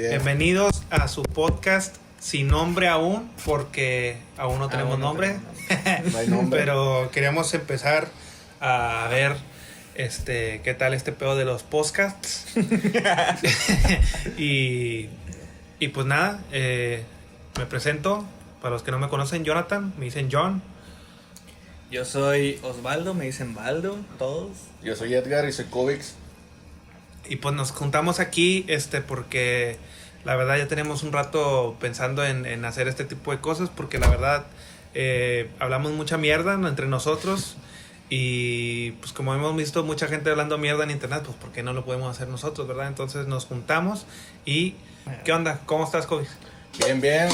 Bien. Bienvenidos a su podcast sin nombre aún, porque aún no tenemos Aún no nombre. No hay nombre. Pero queríamos empezar a ver este qué tal este pedo de los podcasts. y, y pues nada, eh, me presento. Para los que no me conocen, Jonathan, me dicen John. Yo soy Osvaldo, me dicen Baldo, todos. Yo soy Edgar y soy Covix. Y pues nos juntamos aquí este porque la verdad ya tenemos un rato pensando en, en hacer este tipo de cosas porque la verdad eh, hablamos mucha mierda entre nosotros y pues como hemos visto mucha gente hablando mierda en internet, pues ¿por qué no lo podemos hacer nosotros, verdad? Entonces nos juntamos y ¿qué onda? ¿Cómo estás, Kobe? Bien, bien.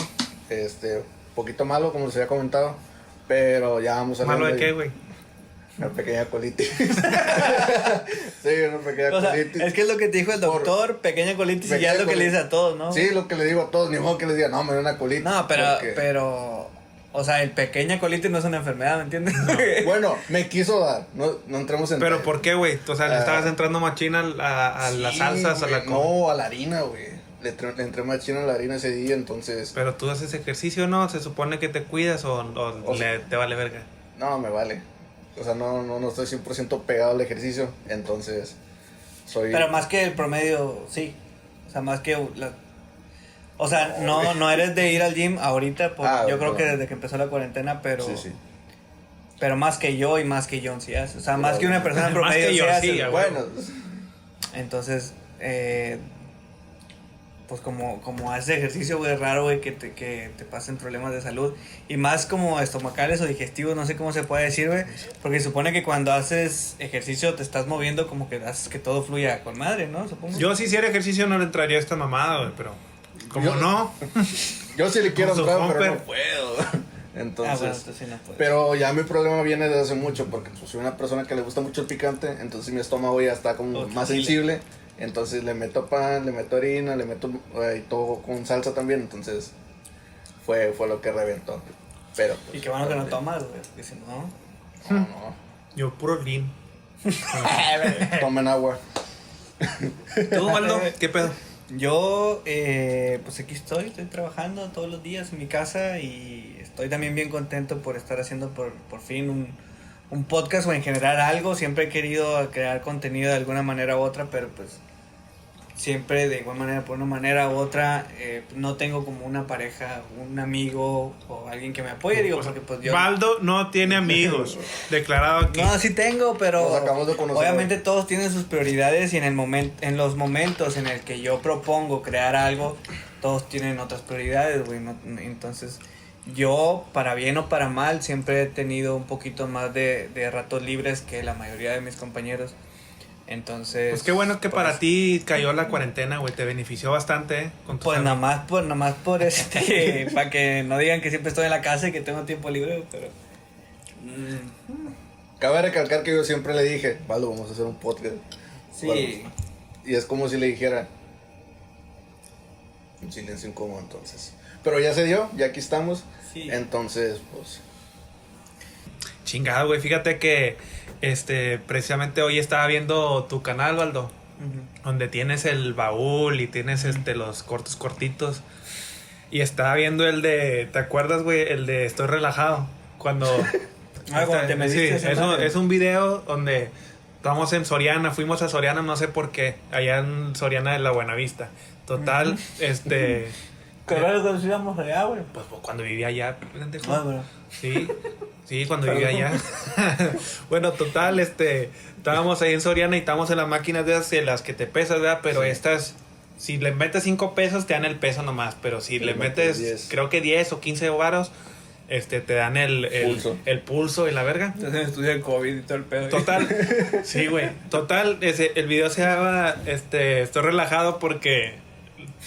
Este, poquito malo, como les había comentado. Pero ya vamos a ¿Malo de qué, güey? Una pequeña colitis. sí, una pequeña O sea, colitis. es que es lo que te dijo el Por- doctor, pequeña colitis, y ya es lo que le dice a todos, ¿no? Sí, lo que le digo a todos, ni modo que les diga, no, me da una colitis. No, pero, porque- pero, o sea, el pequeña colitis no es una enfermedad, ¿me entiendes? Bueno, me quiso dar, no, no entremos en... ¿Pero por qué, güey? O sea, le Ah. estabas entrando machina a, a las Sí, salsas, a la... No, a la harina, güey. Le, entré- le entré más chino a la harina ese día, entonces... Pero tú haces ejercicio, ¿no? ¿Se supone que te cuidas o, o O le- te vale verga? No, me vale. O sea, no, no, no estoy 100% pegado al ejercicio, entonces... Soy... Pero más que el promedio, sí. O sea, más que la... O sea, no, no eres de ir al gym ahorita, por- Ah, yo creo que desde que empezó la cuarentena, pero... Sí, sí. Pero más que yo y más que John, sí. O sea, más que una persona Más promedio que yo, sí Bueno, Entonces, eh, pues como, como haces ejercicio, güey, es raro, güey, que te, que te pasen problemas de salud. Y más como estomacales o digestivos, no sé cómo se puede decir, güey. Porque supone que cuando haces ejercicio te estás moviendo como que haces que todo fluya con madre, ¿no? Supongo. Yo si hiciera ejercicio no le entraría a esta mamada, güey, pero como Yo- no, yo sí le quiero entrar, pero no puedo. ah, Entonces... bueno, entonces sí no puedes. Pero ya mi problema viene desde hace mucho, porque pues, soy una persona que le gusta mucho el picante, entonces mi estómago ya está como más sensible. Entonces le meto pan, le meto harina, le meto eh, y todo con salsa también, entonces fue, fue lo que reventó. Pero, pues, y qué bueno que no tomas, güey. si no... No, no. yo puro lean. Tomen agua. ¿Tú, Waldo? ¿Qué pedo? Yo, eh, pues aquí estoy, estoy trabajando todos los días en mi casa y estoy también bien contento por estar haciendo por, por fin un, un podcast o en general algo. Siempre he querido crear contenido de alguna manera u otra, pero pues siempre de igual manera, por una manera u otra, eh, no tengo como una pareja, un amigo o alguien que me apoye, digo, porque pues yo... Waldo no tiene amigos, declarado aquí. No, sí tengo, pero Nos acabamos de conocer obviamente todos tienen sus prioridades y en el momento, en los momentos en el que yo propongo crear algo, todos tienen otras prioridades, güey. no- entonces, yo, para bien o para mal, siempre he tenido un poquito más de, de ratos libres que la mayoría de mis compañeros. Entonces, Pues qué bueno que para pues, ti cayó la cuarentena, güey, te benefició bastante, ¿eh? Con Pues nada más por, nada más por este, para que no digan que siempre estoy en la casa y que tengo tiempo libre, pero... mm, Cabe recalcar que yo siempre le dije, Valdo, vamos a hacer un podcast. sí. Y es como si le dijera. Un silencio incómodo entonces. Pero ya se dio, ya aquí estamos. Sí. Entonces, pues. Chingado, güey, fíjate que este precisamente hoy estaba viendo tu canal, Waldo, Ujú. donde tienes el baúl y tienes este los cortos cortitos. Y estaba viendo el de, ¿te acuerdas, güey? El de Estoy relajado. Cuando Ah, cuando te Sí, metiste esa es, un, es un video donde estamos en Soriana, fuimos a Soriana, no sé por qué, allá en Soriana de la Buenavista. Total, este Qué raro que nos íbamos allá, güey. pues cuando vivía allá, pendejo. Ah, bueno. Sí, sí, cuando vivía allá. bueno, total, este, estábamos ahí en Soriana y estábamos en las máquinas de esas en las que te pesas, ¿verdad? Pero Sí. estas, si le metes 5 pesos, te dan el peso nomás. Pero si le le metes metes, 10. creo que 10 o 15 varos, este, te dan el, el, Pulso. el pulso y la verga. Entonces estudia el COVID y todo el pedo. Total, sí, güey. Total, ese, el video se llama, este, estoy relajado porque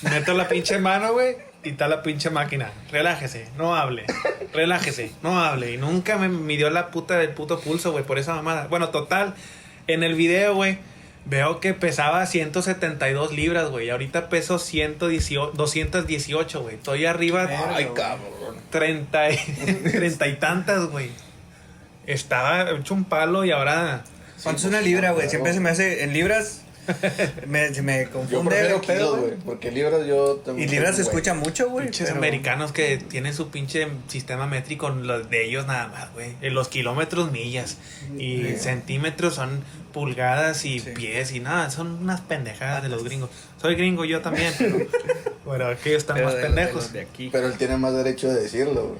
meto la pinche mano, güey, y está la pinche máquina. Relájese, no hable. Relájese, no hable. Y nunca me midió la puta del puto pulso, güey, por esa mamada. Bueno, total, en el video, güey, veo que pesaba 172 libras, güey. Y ahorita peso 118, 218, güey. Estoy arriba Ay, güey. cabrón. 30 y, 30 y tantas, güey. Estaba hecho un palo y ahora... ¿Cuánto es una libra, güey? Siempre se me hace en libras. me, se me Yo confunde. pedo, kilos, güey. Porque libras yo Y también. libras se escucha mucho, güey. Pinches pero- americanos que tienen su pinche sistema métrico, los de ellos nada más, güey. Los kilómetros, millas. Y centímetros son pulgadas y Sí. pies y nada. Son unas pendejadas de los gringos. Soy gringo yo también, pero, pero aquellos están pero más de- de pendejos. de aquí. Pero él tiene más derecho de decirlo, güey.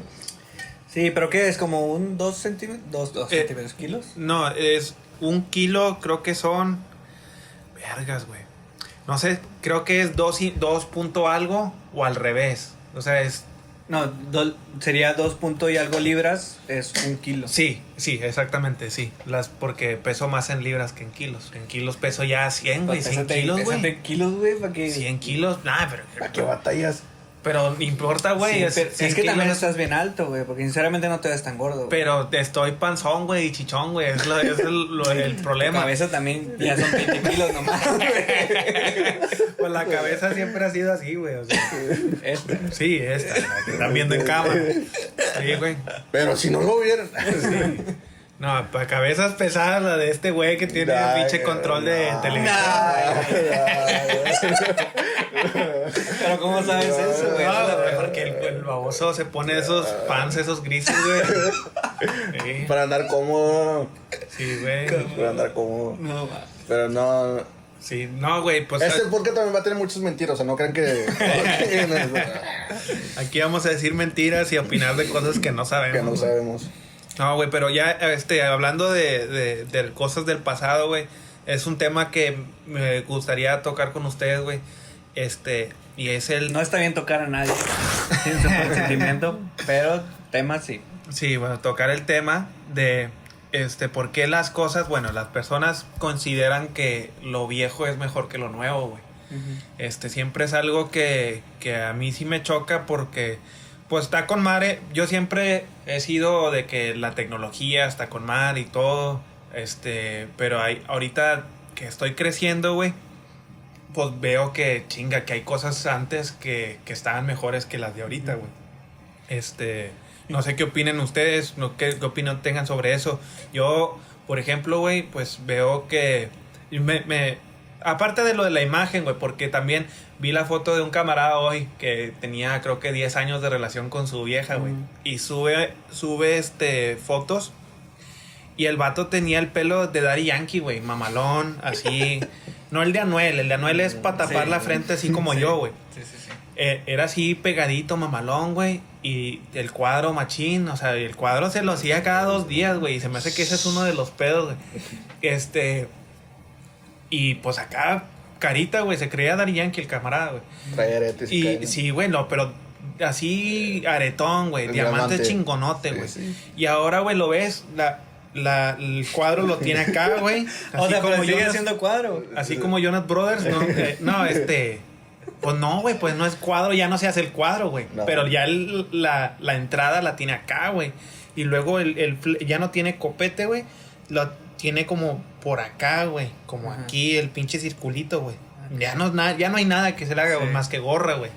Sí, pero ¿qué es? ¿Como un 2 centímetros? ¿Dos, dos Eh, centímetros kilos? No, es un kilo, creo que son. Vergas, güey. No sé, creo que es dos, y- dos punto algo o al revés. O sea, es. No, do- sería 2 punto y algo libras, es un kilo. Sí, sí, exactamente, sí. Las, porque peso más en libras que en kilos. En kilos peso ya 100, güey. 100 Pésate- kilos, güey. pésate kilos, güey, para que... 100 kilos, nah, pero. ¿A qué batallas? Pero no importa, güey. Sí, es, pero- 100 es que también estás bien alto, güey, porque sinceramente no te ves tan gordo. güey. Pero estoy panzón, güey, y chichón, güey. Es, lo- es el, lo- el problema. cabeza también ya son 20 kilos nomás. Pues la cabeza siempre ha sido así, güey. o sea. Esta. Sí, esta, la que están viendo en cámara. Sí, güey. Pero si no lo vieran. No, para cabezas pesadas, la de este güey que tiene pinche control de televisión. Pero ¿cómo sabes eso, güey? No, güey, mejor. porque el, el baboso se pone esos pants, esos grises, güey. Sí, Para andar cómodo. sí, güey. Para andar cómodo. No, va. Pero no. Sí, no, güey, pues Este podcast también va a tener muchas mentiras. O sea, no crean que. aquí vamos a decir mentiras y opinar de cosas que no sabemos. que no sabemos. No, güey, pero ya, este, hablando de, de, de cosas del pasado, güey, es un tema que me gustaría tocar con ustedes, güey. Este, y es el... No está bien tocar a nadie sin su consentimiento, pero temas sí. Sí, bueno, tocar el tema de, este, por qué las cosas, bueno, las personas consideran que lo viejo es mejor que lo nuevo, güey. Este, siempre es algo que, que a mí sí me choca porque, pues está con madre. Yo siempre he sido de que la tecnología está con madre y todo. Este, pero hay, ahorita que estoy creciendo, güey, pues veo que chinga, que hay cosas antes que, que estaban mejores que las de ahorita, güey. Este, no sé qué opinen ustedes, no qué, qué opinión tengan sobre eso. Yo, por ejemplo, güey, pues veo que me, me- aparte de lo de la imagen, güey, porque también vi la foto de un camarada hoy que tenía creo que 10 años de relación con su vieja, güey, Mm. y sube sube este fotos y el vato tenía el pelo de Daddy Yankee, güey, mamalón, así. No el de Anuel, el de Anuel es para tapar Sí. la frente así como yo, güey. Sí, sí, sí. Eh, era así pegadito, mamalón, güey. Y el cuadro machín, o sea, el cuadro se lo hacía cada dos días, güey. Y se me hace que ese es uno de los pedos, güey. Este. Y pues acá, carita, güey, se creía Daddy Yankee el camarada, güey. Trae aretes y, Y sí, güey, no, pero así aretón, güey. Diamante, diamante. chingonote, Sí, güey. sí. Y ahora, güey, lo ves, la, la, el cuadro lo tiene acá, güey. O sea, pero sigue Jonas- haciendo cuadro. Así como Jonas Brothers, no, eh, no, este. Pues no, güey, pues no es cuadro, ya no se hace el cuadro, güey. No. Pero ya el- la, la entrada la tiene acá, güey. Y luego el, el ya no tiene copete, güey. Lo tiene como por acá, güey. Como Ajá. aquí, el pinche circulito, güey. Ya no, na- ya no hay nada que se le haga, Sí. más que gorra, güey.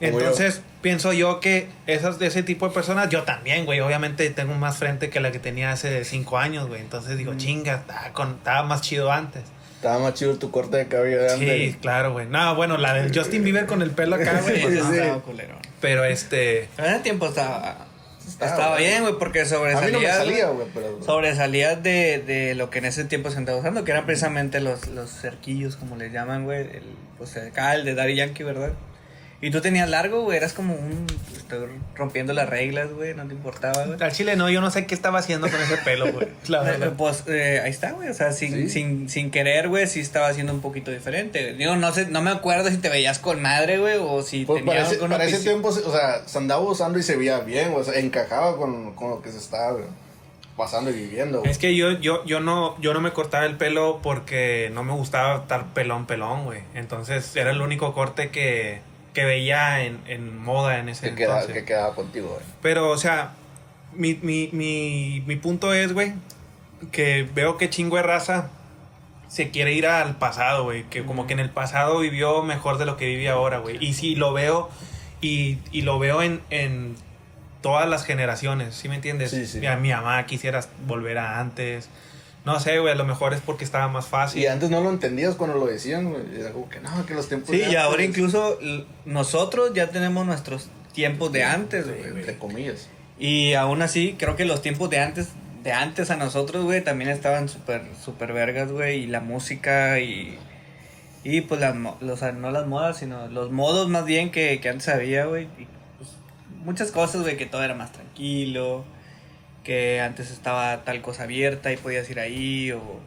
Entonces, pienso yo que esas, de ese tipo de personas, yo también, güey. Obviamente tengo más frente que la que tenía hace cinco años, güey. Entonces digo, Mm. chinga, estaba, con, estaba más chido antes. Estaba más chido tu corte de cabello de Sí, claro, güey. No, bueno, la del Justin Bieber con el pelo acá, güey. Sí, pues, sí. Pero este. En ese tiempo estaba, Estaba, bien, güey, porque A mí sobresalías. no me salía, güey. güey, pero. Sobresalías de, de lo que en ese tiempo se andaba usando, que eran precisamente los, los cerquillos, como les llaman, güey. El, pues acá, el de Daddy Yankee, ¿verdad? Y tú tenías largo, güey, eras como un. Estoy rompiendo las reglas, güey, no te importaba, güey. Al chile no, yo no sé qué estaba haciendo con ese pelo, güey. La verdad. Pues eh, ahí está, güey. O sea, sin, Sí. sin, sin querer, güey, sí estaba haciendo un poquito diferente. Digo, no sé, no me acuerdo si te veías con madre, güey, o si Pues para tenías ese, alguna para ese tiempo, o sea, se andaba usando y se veía bien, o sea, encajaba con, con lo que se estaba güey, pasando y viviendo. güey. Es que yo, yo, yo no, yo no me cortaba el pelo porque no me gustaba estar pelón, pelón, güey. Entonces era el único corte que, que veía en, en moda en ese que, entonces. que quedaba contigo, güey. Pero, o sea, mi, mi, mi, mi punto es, güey, que veo que chingo de raza se quiere ir al pasado, güey. Que como que en el pasado vivió mejor de lo que vive ahora, güey. Y sí, lo veo, y, y lo veo en, en todas las generaciones, ¿sí me entiendes? Sí, sí. Mi, mi mamá quisiera volver a antes. No sé, güey, a lo mejor es porque estaba más fácil. Y antes no lo entendías cuando lo decían, güey. Era como que no, que los tiempos Sí, de y ahora incluso nosotros ya tenemos nuestros tiempos de antes, güey. Entre comillas. Y aún así, creo que los tiempos de antes, de antes a nosotros, güey, también estaban súper, súper vergas, güey. Y la música y... Y pues las, los, no las modas, sino los modos más bien que, que antes había, güey. Y, pues, muchas cosas, güey, que todo era más tranquilo. Que antes estaba tal cosa abierta y podías ir ahí o...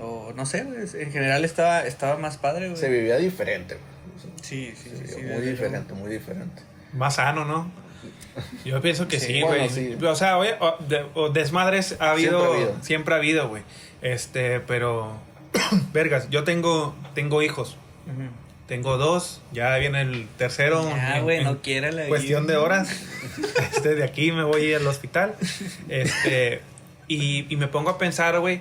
O no sé. En general estaba, estaba más padre, güey. Se vivía diferente, güey. Sí, sí, Se sí. vivía sí, muy diferente, muy diferente. Más sano, ¿no? Yo pienso que Sí, sí, bueno, güey. sí. O sea, oye, o- de- o desmadres ha habido, Siempre ha habido. siempre ha habido, güey. Este, pero vergas, yo tengo tengo hijos. Tengo dos, ya viene el tercero. En- güey, no quiere la Cuestión de horas. Este, de aquí me voy al hospital. Este, y, y me pongo a pensar, güey,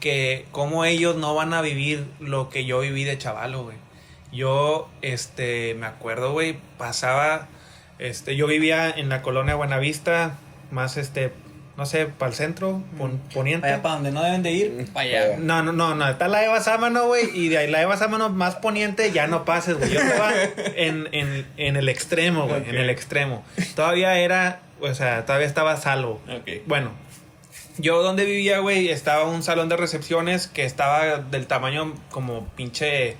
que cómo ellos no van a vivir lo que yo viví de chavalo, güey. Yo, este, me acuerdo, güey, pasaba, este, yo vivía en la colonia Buenavista, más, este, no sé, para el centro, pon- poniente. Allá para donde no deben de ir, para allá. No, no, no, no, está la Eva Sámano, güey, y de ahí la Eva Sámano más poniente, ya no pases, güey. Yo estaba en, en, en el extremo, güey, en el extremo. Todavía era, o sea, todavía estaba salvo. Ok. Bueno, yo donde vivía, güey, estaba un salón de recepciones que estaba del tamaño como pinche,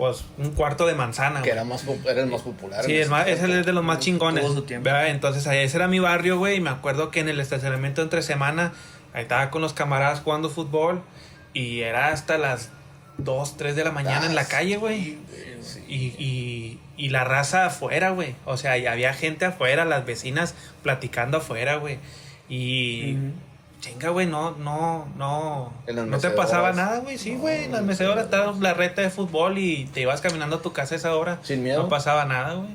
pues, un cuarto de manzana, Que güey. era, más, era el más popular. Sí, es, ese más, es el de los más chingones. Tuvo su tiempo. ¿verdad? Entonces, ahí ese era mi barrio, güey. Y me acuerdo que en el estacionamiento entre semana, ahí estaba con los camaradas jugando fútbol. Y era hasta las 2, 3 de la mañana en la Ah, calle, güey. Sí. Y, y, y la raza afuera, güey. O sea, y había gente afuera, las vecinas platicando afuera, güey. Y. Chinga, güey, no, no, no. No te pasaba nada, güey. Sí, güey. En las mecedoras estaba la reta de fútbol y te ibas caminando a tu casa a esa hora. Sin miedo. No pasaba nada, güey.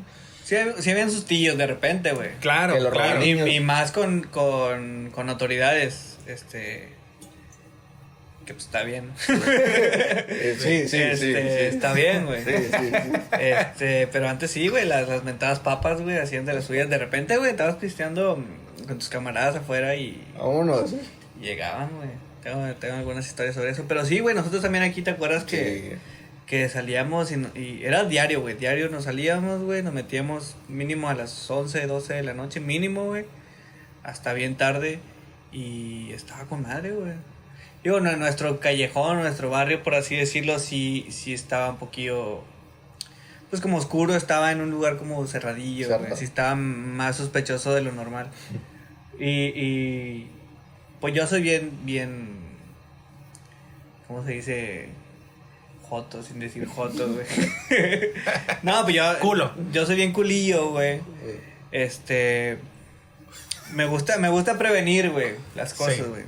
Sí, sí habían sustillos de repente, güey. Claro, claro. Y, y más con, con, con autoridades, este... Que pues está bien. Sí, sí, sí, Este, sí. Está bien, güey. Sí, sí, sí. Este, pero antes sí, güey, las, las mentadas papas, güey, hacían de las suyas. De repente, güey, estabas pisteando con tus camaradas afuera y Vámonos. y llegaban, güey. Tengo, tengo algunas historias sobre eso. Pero sí, güey, nosotros también aquí, ¿te acuerdas que, Sí. que salíamos y, y era diario, güey? Diario nos salíamos, güey, nos metíamos mínimo a las 11, 12 de la noche, mínimo, güey. Hasta bien tarde. Y estaba con madre, güey. Digo, no, nuestro callejón, nuestro barrio, por así decirlo, sí, sí estaba un poquillo. Pues como oscuro, estaba en un lugar como cerradillo, güey. Sí estaba más sospechoso de lo normal. Y, y pues yo soy bien, bien. ¿Cómo se dice? Joto, sin decir joto, güey. no, pues yo. Culo. Yo soy bien culillo, güey. Este. Me gusta, me gusta prevenir, güey, las Sí. cosas, güey.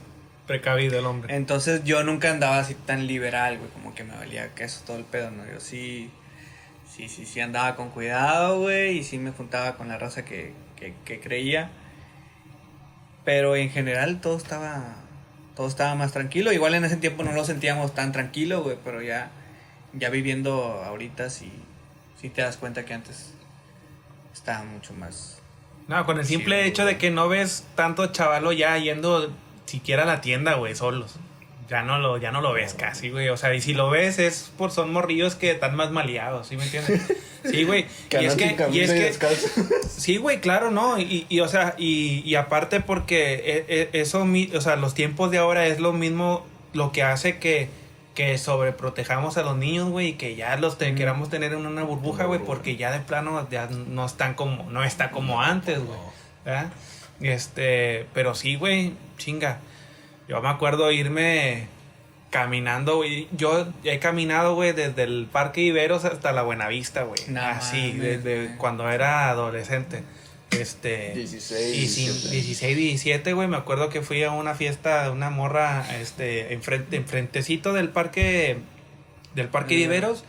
Precavido el hombre. Entonces yo nunca andaba así tan liberal, güey, como que me valía queso todo el pedo, ¿no? Yo sí, sí, sí, sí andaba con cuidado, güey, y sí me juntaba con la raza que, que, que creía. Pero en general todo estaba, todo estaba más tranquilo. Igual en ese tiempo no lo sentíamos tan tranquilo, güey, pero ya, ya viviendo ahorita sí, sí te das cuenta que antes estaba mucho más... No, con el simple Sí, hecho güey. de que no ves tanto chavalo ya yendo siquiera a la tienda, güey, solos. Ya no lo, ya no lo ves casi, güey. O sea, y si lo ves es por son morrillos que están más maleados, ¿sí me entiendes? Sí, güey. Que y es que, y es que. Sí, güey, claro, ¿no? Y, y o sea, y, y aparte porque e- e- eso, mi- o sea, los tiempos de ahora es lo mismo lo que hace que, que sobreprotejamos a los niños, güey, y que ya los te- queramos tener en una burbuja, güey, porque ya de plano ya no están como, no está como antes, güey. Este, pero sí, güey, chinga. Yo me acuerdo irme caminando, güey. Yo he caminado, güey, desde el Parque Iberos hasta la Buenavista, güey. No Así, desde cuando era adolescente. Este. 16, y sin 17. 16, 17, güey. Me acuerdo que fui a una fiesta de una morra, este, enfrente, enfrentecito del parque, del Parque. Iberos.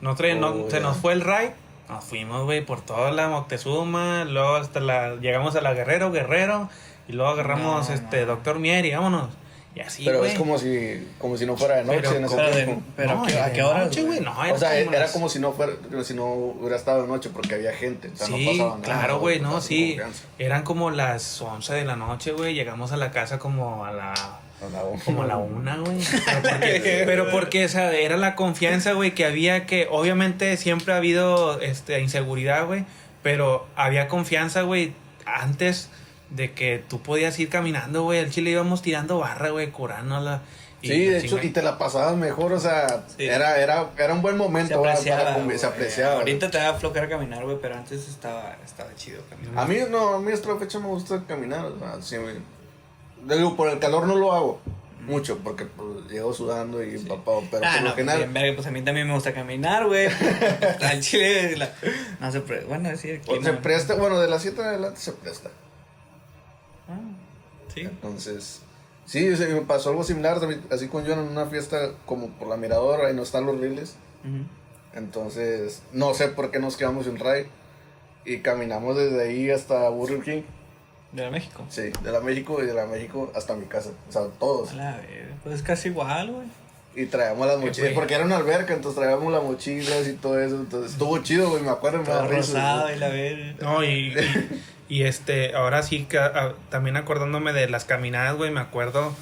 No, trae- no- Oh, se nos fue el ride. Nos fuimos, güey, por toda la Moctezuma, luego hasta la, llegamos a la Guerrero, Guerrero, y luego agarramos, No, este, no. Doctor Mier y vámonos. Y así, Pero es como si, como si no fuera de noche Pero en ese Pero, de- tiempo. pero No, ¿a qué, era a de qué hora? noche, güey, no, o sea, como era las- como si no fuera, si no hubiera estado de noche porque había gente. O sea, sí, no nada. claro, güey, no, sí. confianza. Eran como las 11 de la noche, güey. Llegamos a la casa como a la A la una. Como a la una, güey. Pero porque, pero porque, o sea, era la confianza, güey, que había que, obviamente siempre ha habido este, inseguridad, güey, pero había confianza, güey, antes de que tú podías ir caminando, güey. Al chile íbamos tirando barra, güey, curándola. y Sí, la de hecho, y te la pasabas mejor, o sea, Sí. era, era, era un buen Se momento ¿va? apreciaba. para güey. se apreciaba. Ahorita te da flojera caminar, güey, pero antes estaba, estaba chido caminar. A mí no, a mí hasta la fecha me gusta caminar, o sea, sí, me- digo, por el calor no lo hago mucho, porque pues, llego sudando y empapado, pero ah, por no, lo pues, general, bien, pues a mí también me gusta caminar, güey. Al chile, la- no se pre... Bueno, sí, aquí se no. presta, bueno, de las 7 en adelante se presta. Sí. Entonces, sí, se me pasó algo similar, así con yo en una fiesta como por la miradora, ahí no están los riles. Entonces, no sé por qué nos quedamos sin ride. Y caminamos desde ahí hasta Burger King. De la México. Sí, de la México y de la México hasta mi casa. O sea, todos. A la verga, Pues es casi igual, güey. Y traíamos las mochilas. Porque era una alberca, entonces traíamos las mochilas y todo eso. Entonces, estuvo chido, güey, me acuerdo. Me da Todo risa, rosado y la verga. No, y, y, y, este, ahora sí, que, también acordándome de las caminadas, güey, me acuerdo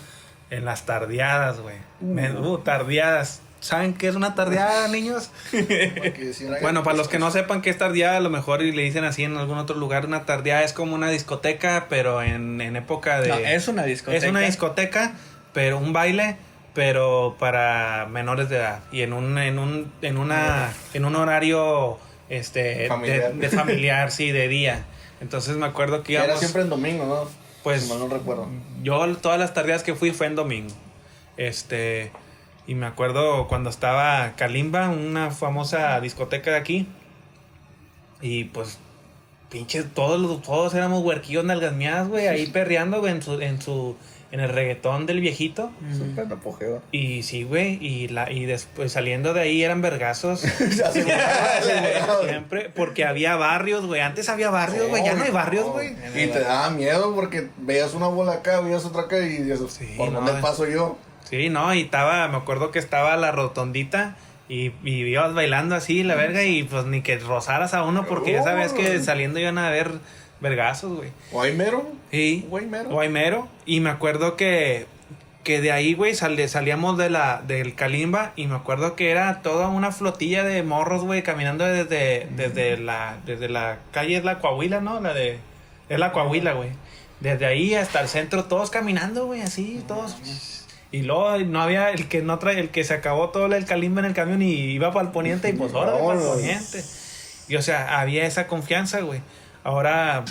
en las tardeadas, güey. Uh, tardeadas. ¿Saben qué es una tardeada, niños? Bueno, para los que no sepan qué es tardeada, a lo mejor y le dicen así en algún otro lugar, una tardeada es como una discoteca, pero en, en época de... No, es una discoteca. Es una discoteca, pero un baile, pero para menores de edad. Y en un, en un, en una, en un horario este Familiar. De, de familiar, sí, de día. Entonces me acuerdo que Era siempre en domingo, ¿no? Pues- Si mal no recuerdo. Yo todas las tardeadas que fui fue en domingo. Este. Y me acuerdo cuando estaba Kalimba, una famosa discoteca de aquí. Y pues, pinches, todos, los- todos éramos huerquillos nalgasmeadas, güey, ahí perreando, güey, en su, en su, en el reggaetón del viejito. Súper apogeo. Y sí, güey, y la, y después saliendo de ahí eran vergazos. Siempre, porque había barrios, güey. Antes había barrios, güey. Ya no hay barrios, güey. Y te daba miedo porque veías una bola acá, veías otra acá y dices, Sí, ¿por no, dónde eh. paso yo? Sí, no, y estaba, me acuerdo que estaba la rotondita y, y ibas bailando así, la verga, y pues ni que rozaras a uno porque ya sabes que saliendo iban a ver vergazos, güey. Guaymero. Y Guaymero. Guaymero. Y me acuerdo que, que de ahí, güey, sal- salíamos de la, del Kalimba y me acuerdo que era toda una flotilla de morros, güey, caminando desde, desde, la, desde la calle, es la Coahuila, ¿no? La de... Es la Coahuila, güey. Desde ahí hasta el centro, todos caminando, güey, así, todos... Y luego no había el que no trae, el que se acabó todo el calimba en el camión y iba para el poniente y pues ahora para el poniente. Y o sea, había esa confianza, güey. Ahora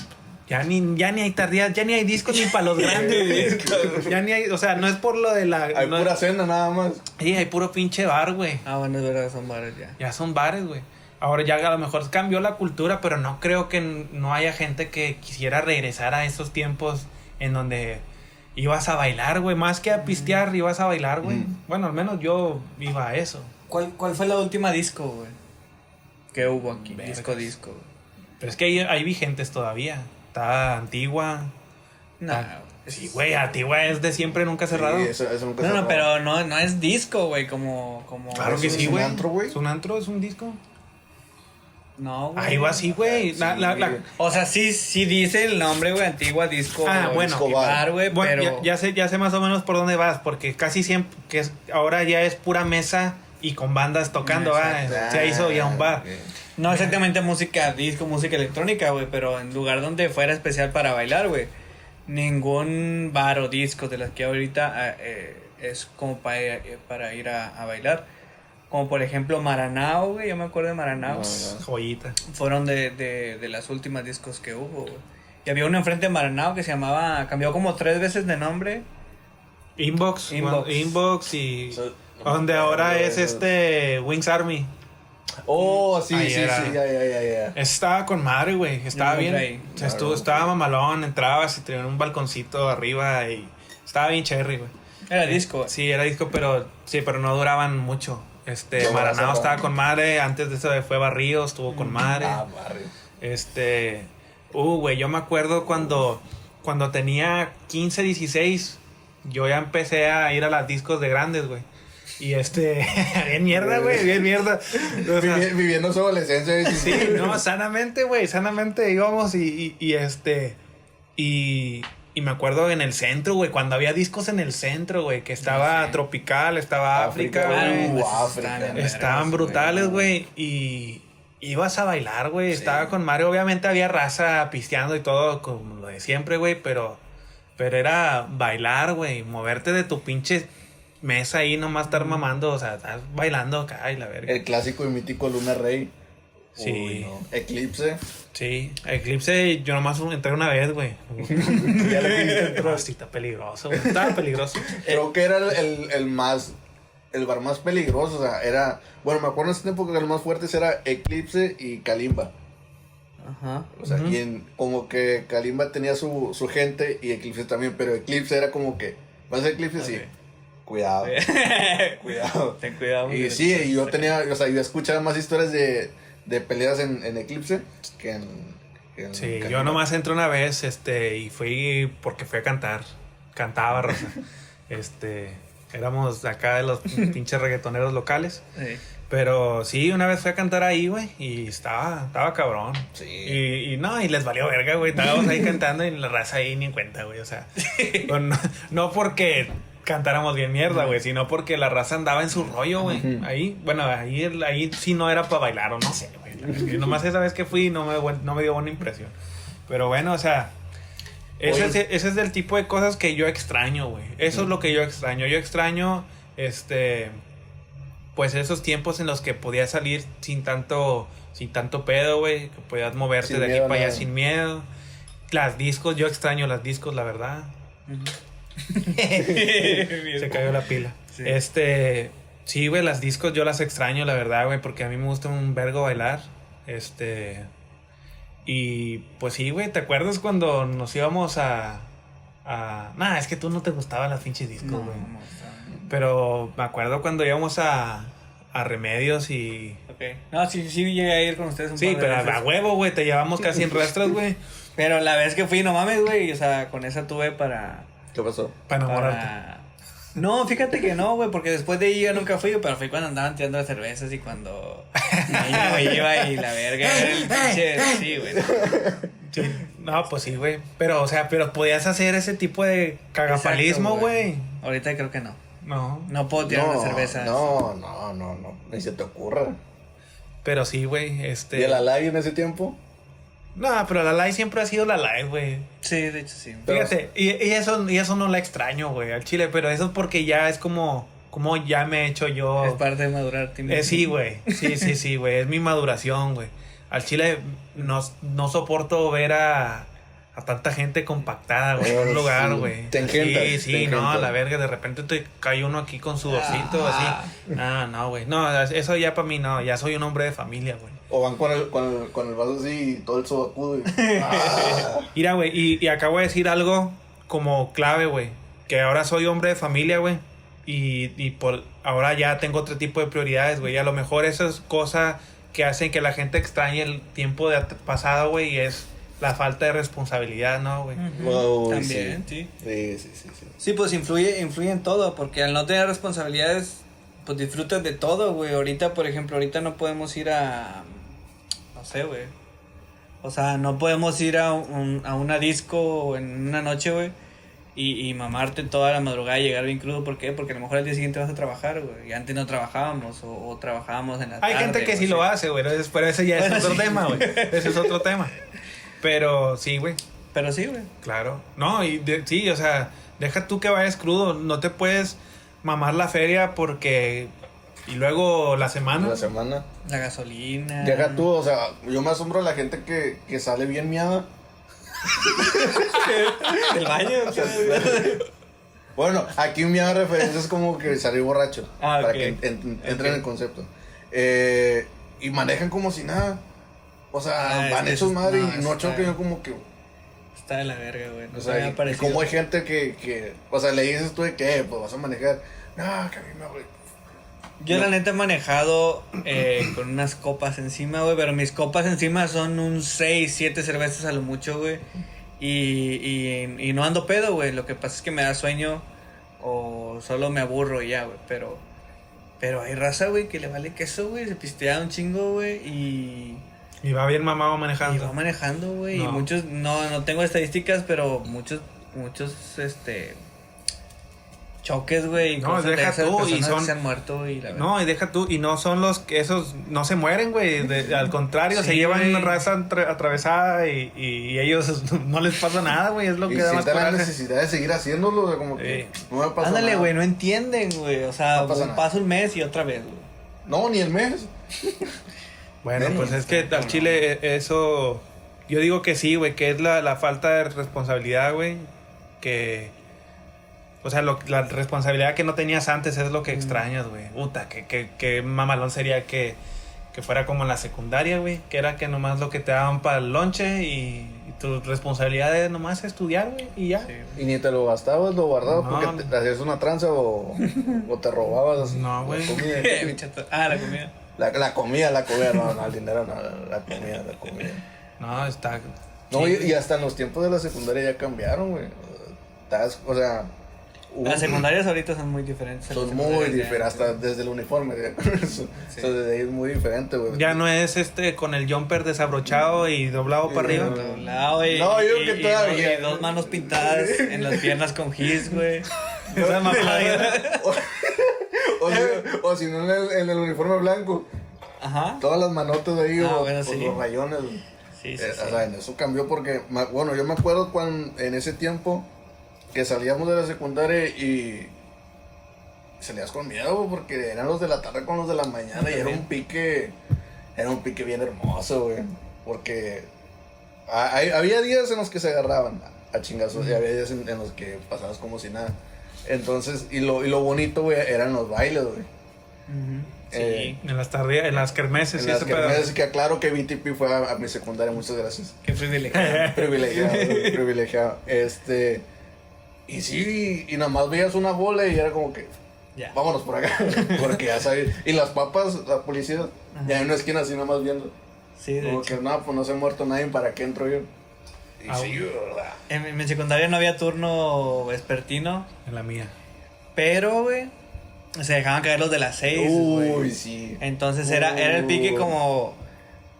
ya ni, ya ni hay tardías, ya ni hay discos ni para los grandes. Ya ni hay, o sea, no es por lo de la. Hay no- pura cena nada más. Sí, hay puro pinche bar, güey. Ah, bueno, es verdad, son bares ya. Ya son bares, güey. Ahora ya a lo mejor cambió la cultura, pero no creo que no haya gente que quisiera regresar a esos tiempos en donde ibas a bailar, güey. Más que a pistear, ibas a bailar, güey. Mm. Bueno, al menos yo iba a eso. ¿Cuál, ¿Cuál fue la última disco, güey? Que hubo aquí. Vergas. Disco, disco. güey. Pero es que hay, hay vigentes todavía. Está Antigua. No, Ah, Sí, güey, Antigua es de siempre, nunca cerrado. Sí, eso, eso nunca No, se no, pero no, no es disco, güey, como, como... Claro ¿Eso que es sí, un güey. antro, güey? Es un antro, es un disco. No, güey. Ahí va así, güey. La- la- la- O sea, sí, sí dice el nombre, güey, antigua disco. Ah, bueno. disco bar, güey, Bueno, pero... ya, ya sé, ya sé más o menos por dónde vas, porque casi siempre, que es- ahora ya es pura mesa y con bandas tocando, ah, se hizo ya un bar. Ok. No exactamente música disco, música electrónica, güey, pero en lugar donde fuera especial para bailar, güey. Ningún bar o disco de las que ahorita ah, eh, es como para, eh, para ir a, a bailar. Como por ejemplo Maranao, güey, yo me acuerdo de Maranao. No. Joyita. Fueron de, de, de las últimas discos que hubo, güey. Y había uno enfrente de Maranao que se llamaba, cambió como tres veces de nombre. Inbox, Inbox. y donde ahora es este Wings Army. Oh, sí, Ahí sí, era. sí, ya, ya, ya, ya. Estaba con madre, güey. Estaba Yo bien. nunca ahí. O sea, estuvo, Claro. estaba mamalón, entrabas y tenía un balconcito arriba y estaba bien cherry, güey. Era Eh, disco. Sí, era disco, pero sí, pero no duraban mucho. Este, No, Maranao estaba con madre, antes de eso fue Barrio, estuvo con madre. Ah, barrio. Este, uh, güey, yo me acuerdo cuando cuando tenía 15, 16, yo ya empecé a ir a las discos de grandes, güey. Y este, bien mierda, güey, bien mierda. O sea, Vivi- viviendo su adolescencia. Sí, no, sanamente, güey, sanamente íbamos y, y, y, este, y, Y me acuerdo en el centro, güey, cuando había discos en el centro, güey, que estaba Sí. Tropical, estaba África, África, güey. Uh, África. estaban Estaban brutales, güey. Y ibas a bailar, güey. Estaba con Mario. Obviamente había raza pisteando y todo, como lo de siempre, güey. Pero, pero era bailar, güey. Moverte de tu pinche mesa ahí, nomás estar mamando. O sea, estás bailando acá y la verga. El clásico y mítico Luna Rey. Sí. Uy, no. Eclipse. Sí, Eclipse, yo nomás entré una vez, güey. Ya le quisiste entrar. No, sí, está peligroso, güey. Estaba peligroso. Creo que era el, el, el más. El bar más peligroso. O sea, era. Bueno, me acuerdo en ese tiempo que los más fuertes era Eclipse y Kalimba. Ajá. O sea, Ujú. y en, como que Kalimba tenía su, su gente y Eclipse también. Pero Eclipse era como que. ¿Vas a Eclipse? Sí. Cuidado. Cuidado. Ten cuidado. Y sí, y yo tenía, o sea, yo escuchaba más historias de, de peleas en, en Eclipse que en, que en Sí, yo nomás entré una vez, este, y fui porque fui a cantar. Cantaba, Rosa. Este, éramos acá de los pinches reggaetoneros locales. Sí. Pero sí, una vez fui a cantar ahí, güey, y estaba, estaba cabrón. Sí. Y, y no, y les valió verga, güey. Estábamos ahí cantando y la raza ahí ni en cuenta, güey. O sea, no, no porque cantáramos bien mierda, güey, sino porque la raza andaba en su rollo, güey. Ujú. Ahí, bueno, ahí, ahí sí no era para bailar o no sé, güey. Nomás esa vez que fui no me, no me dio buena impresión. Pero bueno, o sea, ese es, ese es del tipo de cosas que yo extraño, güey. Eso es lo que yo extraño. Yo extraño, este, pues esos tiempos en los que podías salir sin tanto, sin tanto pedo, güey. Que podías moverte Sin de aquí para allá sin miedo. Las discos, yo extraño las discos, la verdad. Se cayó la pila. Sí. Este, sí, güey, las discos yo las extraño, la verdad, güey, porque a mí me gusta un vergo bailar. Este, y pues sí, güey, ¿te acuerdas cuando nos íbamos a... a... Nah, es que tú no te gustaban las pinches discos, güey. no, Pero me acuerdo cuando íbamos a, a Remedios y... Ok. No, sí, sí llegué a ir con ustedes un Sí, par de pero a, veces. a huevo, güey, te llevamos casi en rastros, güey, Pero la vez que fui, no mames, güey. O sea, con esa tuve para. ¿Qué pasó? para enamorarte. para... No, fíjate que no, güey, porque después de ahí yo nunca fui, pero fui cuando andaban tirando las cervezas y cuando ahí me iba y la verga era el pinche. Sí, güey. Sí. No, pues sí, güey. Pero, o sea, pero podías hacer ese tipo de cagapalismo, güey. Ahorita creo que no. No. No puedo tirar una cerveza. No, no, no, no. Ni se te ocurra. Pero sí, güey, este... ¿Y el Alay en ese tiempo? No, pero la live siempre ha sido la live, güey. Sí, de hecho sí. Fíjate, y, y eso, y eso no la extraño, güey, al chile, pero eso es porque ya es como, como ya me he hecho yo. Es parte de madurar. Eh, sí, güey, sí, sí, sí, güey, es mi maduración, güey. Al chile no, no soporto ver a, a tanta gente compactada, güey, en un Oh, lugar, sí. güey. Te Sí, te sí, no, a la verga, de repente te cae uno aquí con sudorcito, Ah. así. Ah, no, güey, no, eso ya para mí no, ya soy un hombre de familia, güey. O van con el, con el, con el vaso así y todo el sobacudo. Y... Ah. Mira, güey, y, y acabo de decir algo como clave, güey. Que ahora soy hombre de familia, güey. Y, y por ahora ya tengo otro tipo de prioridades, güey. Y a lo mejor eso es cosa que hacen que la gente extrañe el tiempo de pasado, güey. Y es la falta de responsabilidad, ¿no, güey? Uy, También, sí. Sí, sí, sí. sí. Sí, pues influye, influye en todo, porque al no tener responsabilidades, pues disfrutas de todo, güey. Ahorita, por ejemplo, ahorita no podemos ir a, sé, güey. O sea, no podemos ir a, un- a una disco en una noche, güey. Y, y mamarte toda la madrugada y llegar bien crudo. ¿Por qué? Porque a lo mejor al día siguiente vas a trabajar, güey. Y antes no trabajábamos o, o trabajábamos en la Hay tarde. gente que sí lo hace, güey. Pero ese ya es otro sí. tema, güey. Ese es otro tema. Pero sí, güey. Pero sí, güey. Claro. No, y de- sí, o sea, deja tú que vayas crudo. No te puedes mamar la feria porque. Y luego la semana. La semana. La gasolina. Deja tú, o sea, yo me asombro a la gente que, que sale bien miada. El baño. Bueno, aquí un miada referencia es como que salir borracho. Ah, para que en- en- entren en el concepto. Eh, y manejan como si nada. O sea, Ah, van hechos madre no, y no chocan yo como que. Está de la verga, güey. No O sea, y, y como hay gente que, que. O sea, le dices tú de que, pues vas a manejar. No, que a mí me Yo la neta he manejado eh, con unas copas encima, güey, pero mis copas encima son un 6, 7 cervezas a lo mucho, güey. Y, y, y no ando pedo, güey. Lo que pasa es que me da sueño o solo me aburro y ya, güey. Pero, pero hay raza, güey, que le vale queso, güey. Se pistea un chingo, güey. Y, Y va bien mamado y manejando. va manejando, güey. Y No. muchos, no, no tengo estadísticas, pero muchos muchos, este, choques, güey. y No, deja tú, y son- que se han muerto y la verdad. No, y deja tú, y no son los que esos no se mueren, güey. al contrario, se Sí, llevan güey. raza atra- atravesada y, y, y ellos no les pasa nada, güey. Es lo Y que da más la necesidad de seguir haciéndolo, o sea, como que Sí. no me pasa Ándale, güey, no entienden, güey. O sea, No pasa paso un mes y otra vez, güey. No, ni el mes. Bueno, pues es que al chile eh, eso. Yo digo que sí, güey, que es la, la falta de responsabilidad, güey. Que. O sea, lo- la responsabilidad que no tenías antes es lo que extrañas, güey. Puta, que, que, que mamalón sería que, que fuera como en la secundaria, güey. Que era que nomás lo que te daban para el lonche y, y tu responsabilidad es nomás estudiar, güey, y ya. Y ni te lo gastabas, lo guardabas No. porque te, hacías una tranza o, o te robabas. No, la güey. ah, la comida. La, la comida, la comida, no, no, el dinero, no, la comida, la comida. No, está. No, sí, y, y hasta en los tiempos de la secundaria ya cambiaron, güey. Estás- O sea, Las secundarias ahorita son muy diferentes. son muy diferentes, hasta desde el uniforme. eso desde ahí es muy diferente, güey. Ya no es este con el jumper desabrochado y doblado para Sí, arriba. no. Doblado y, No, yo y- que y- todavía- y dos manos pintadas en las piernas con gis, güey. Esa mamada. O, si, o si no en el, en el uniforme blanco, Ajá. todas las manotas de ahí Ah, o, bueno, o sí. los rayones. Sí, sí, Eh, sí. O sea, en eso cambió porque, bueno, yo me acuerdo cuando en ese tiempo que salíamos de la secundaria y salías con miedo porque eran los de la tarde con los de la mañana y era un pique, era un pique bien hermoso, güey, porque hay- había días en los que se agarraban a chingazos y había días en, en los que pasabas como si nada. Entonces, y lo, y lo bonito, güey, eran los bailes, güey. Sí. Eh, En las tardías, en las kermeses, En y las kermeses, que aclaro que BTP fue a, a mi secundaria, muchas gracias. Qué privilegiado. privilegiado, privilegiado. Este. Y sí, y nada más veías una bola y era como que, ya. vámonos por acá. Porque ya sabes. Y las papas, la policía, ya en una esquina así nada más viendo. Sí, de Como hecho. que no, pues no se ha muerto nadie, ¿para qué entro yo? Y Ah, sí, ¿verdad? En, mi- en mi secundaria no había turno vespertino, En la mía. pero, güey, se dejaban caer los de las seis, Uy, güey. sí. Entonces era, era el pique como,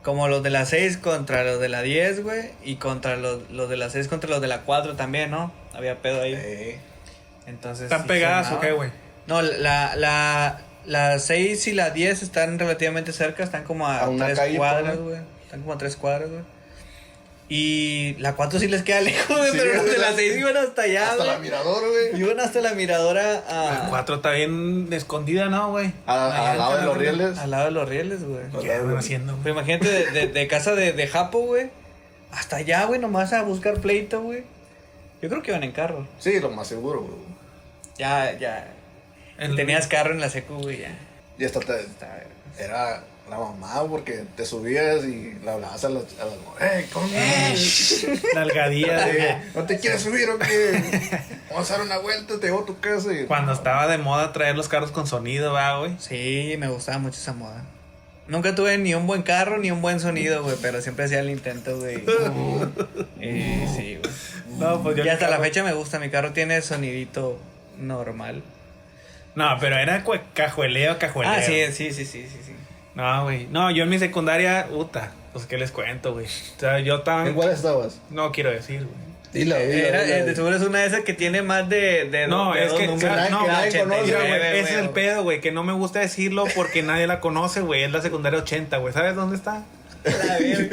como los de las 6 contra los de la 10, güey. Y contra los, los de las 6 contra los de la 4 también, ¿no? Había pedo ahí. Eh, Entonces. ¿Están sí pegadas o qué, güey? No, la, la, la 6 y la 10 están relativamente cerca, están como a, A una 3 calle, cuadras, güey. Están como a 3 cuadras, güey. Y la 4 sí les queda lejos, güey, Sí, pero los de la 6 iban hasta allá, hasta la güey. mirador, güey. Iban hasta la miradora La a, 4 está bien escondida, ¿no, güey? Al lado de en los la- rieles. al lado de los rieles, güey. ¿Qué andan haciendo, Pero güey? imagínate de, de, de casa de, de Japo, güey. Hasta allá, güey, nomás a buscar pleito, güey. Yo creo que iban en carro. Sí, lo más seguro, güey. Ya, ya. El- Tenías carro en la secu, güey, ya. Y hasta te, Está- era la mamá porque te subías y le hablabas a las, a las ¡Ey, ¿cómo? Nalgadilla de... ¿No te quieres subir o qué? Vamos a dar una vuelta, te llevo a tu casa y... Cuando estaba de moda traer los carros con sonido, va, güey. Sí, me gustaba mucho esa moda. Nunca tuve ni un buen carro ni un buen sonido, güey, pero siempre hacía el intento, güey. Y sí, güey. No, pues yo... Y hasta la fecha me gusta, mi carro tiene sonidito normal. No, pero era cajueleo, cajueleo. Ah, sí, sí, sí, sí, sí, sí. No, güey. No, yo en mi secundaria, puta, pues qué les cuento, güey. O sea, yo tan... ¿En cuál estabas? No quiero decir, güey. Era, eh, de seguro es una de esas que tiene más de, de No, de es dos que- números. No, que nadie 89, conoce, güey, ese es el pedo, güey, que no me gusta decirlo porque nadie la conoce, güey. Es la secundaria 80, güey. ¿Sabes dónde está?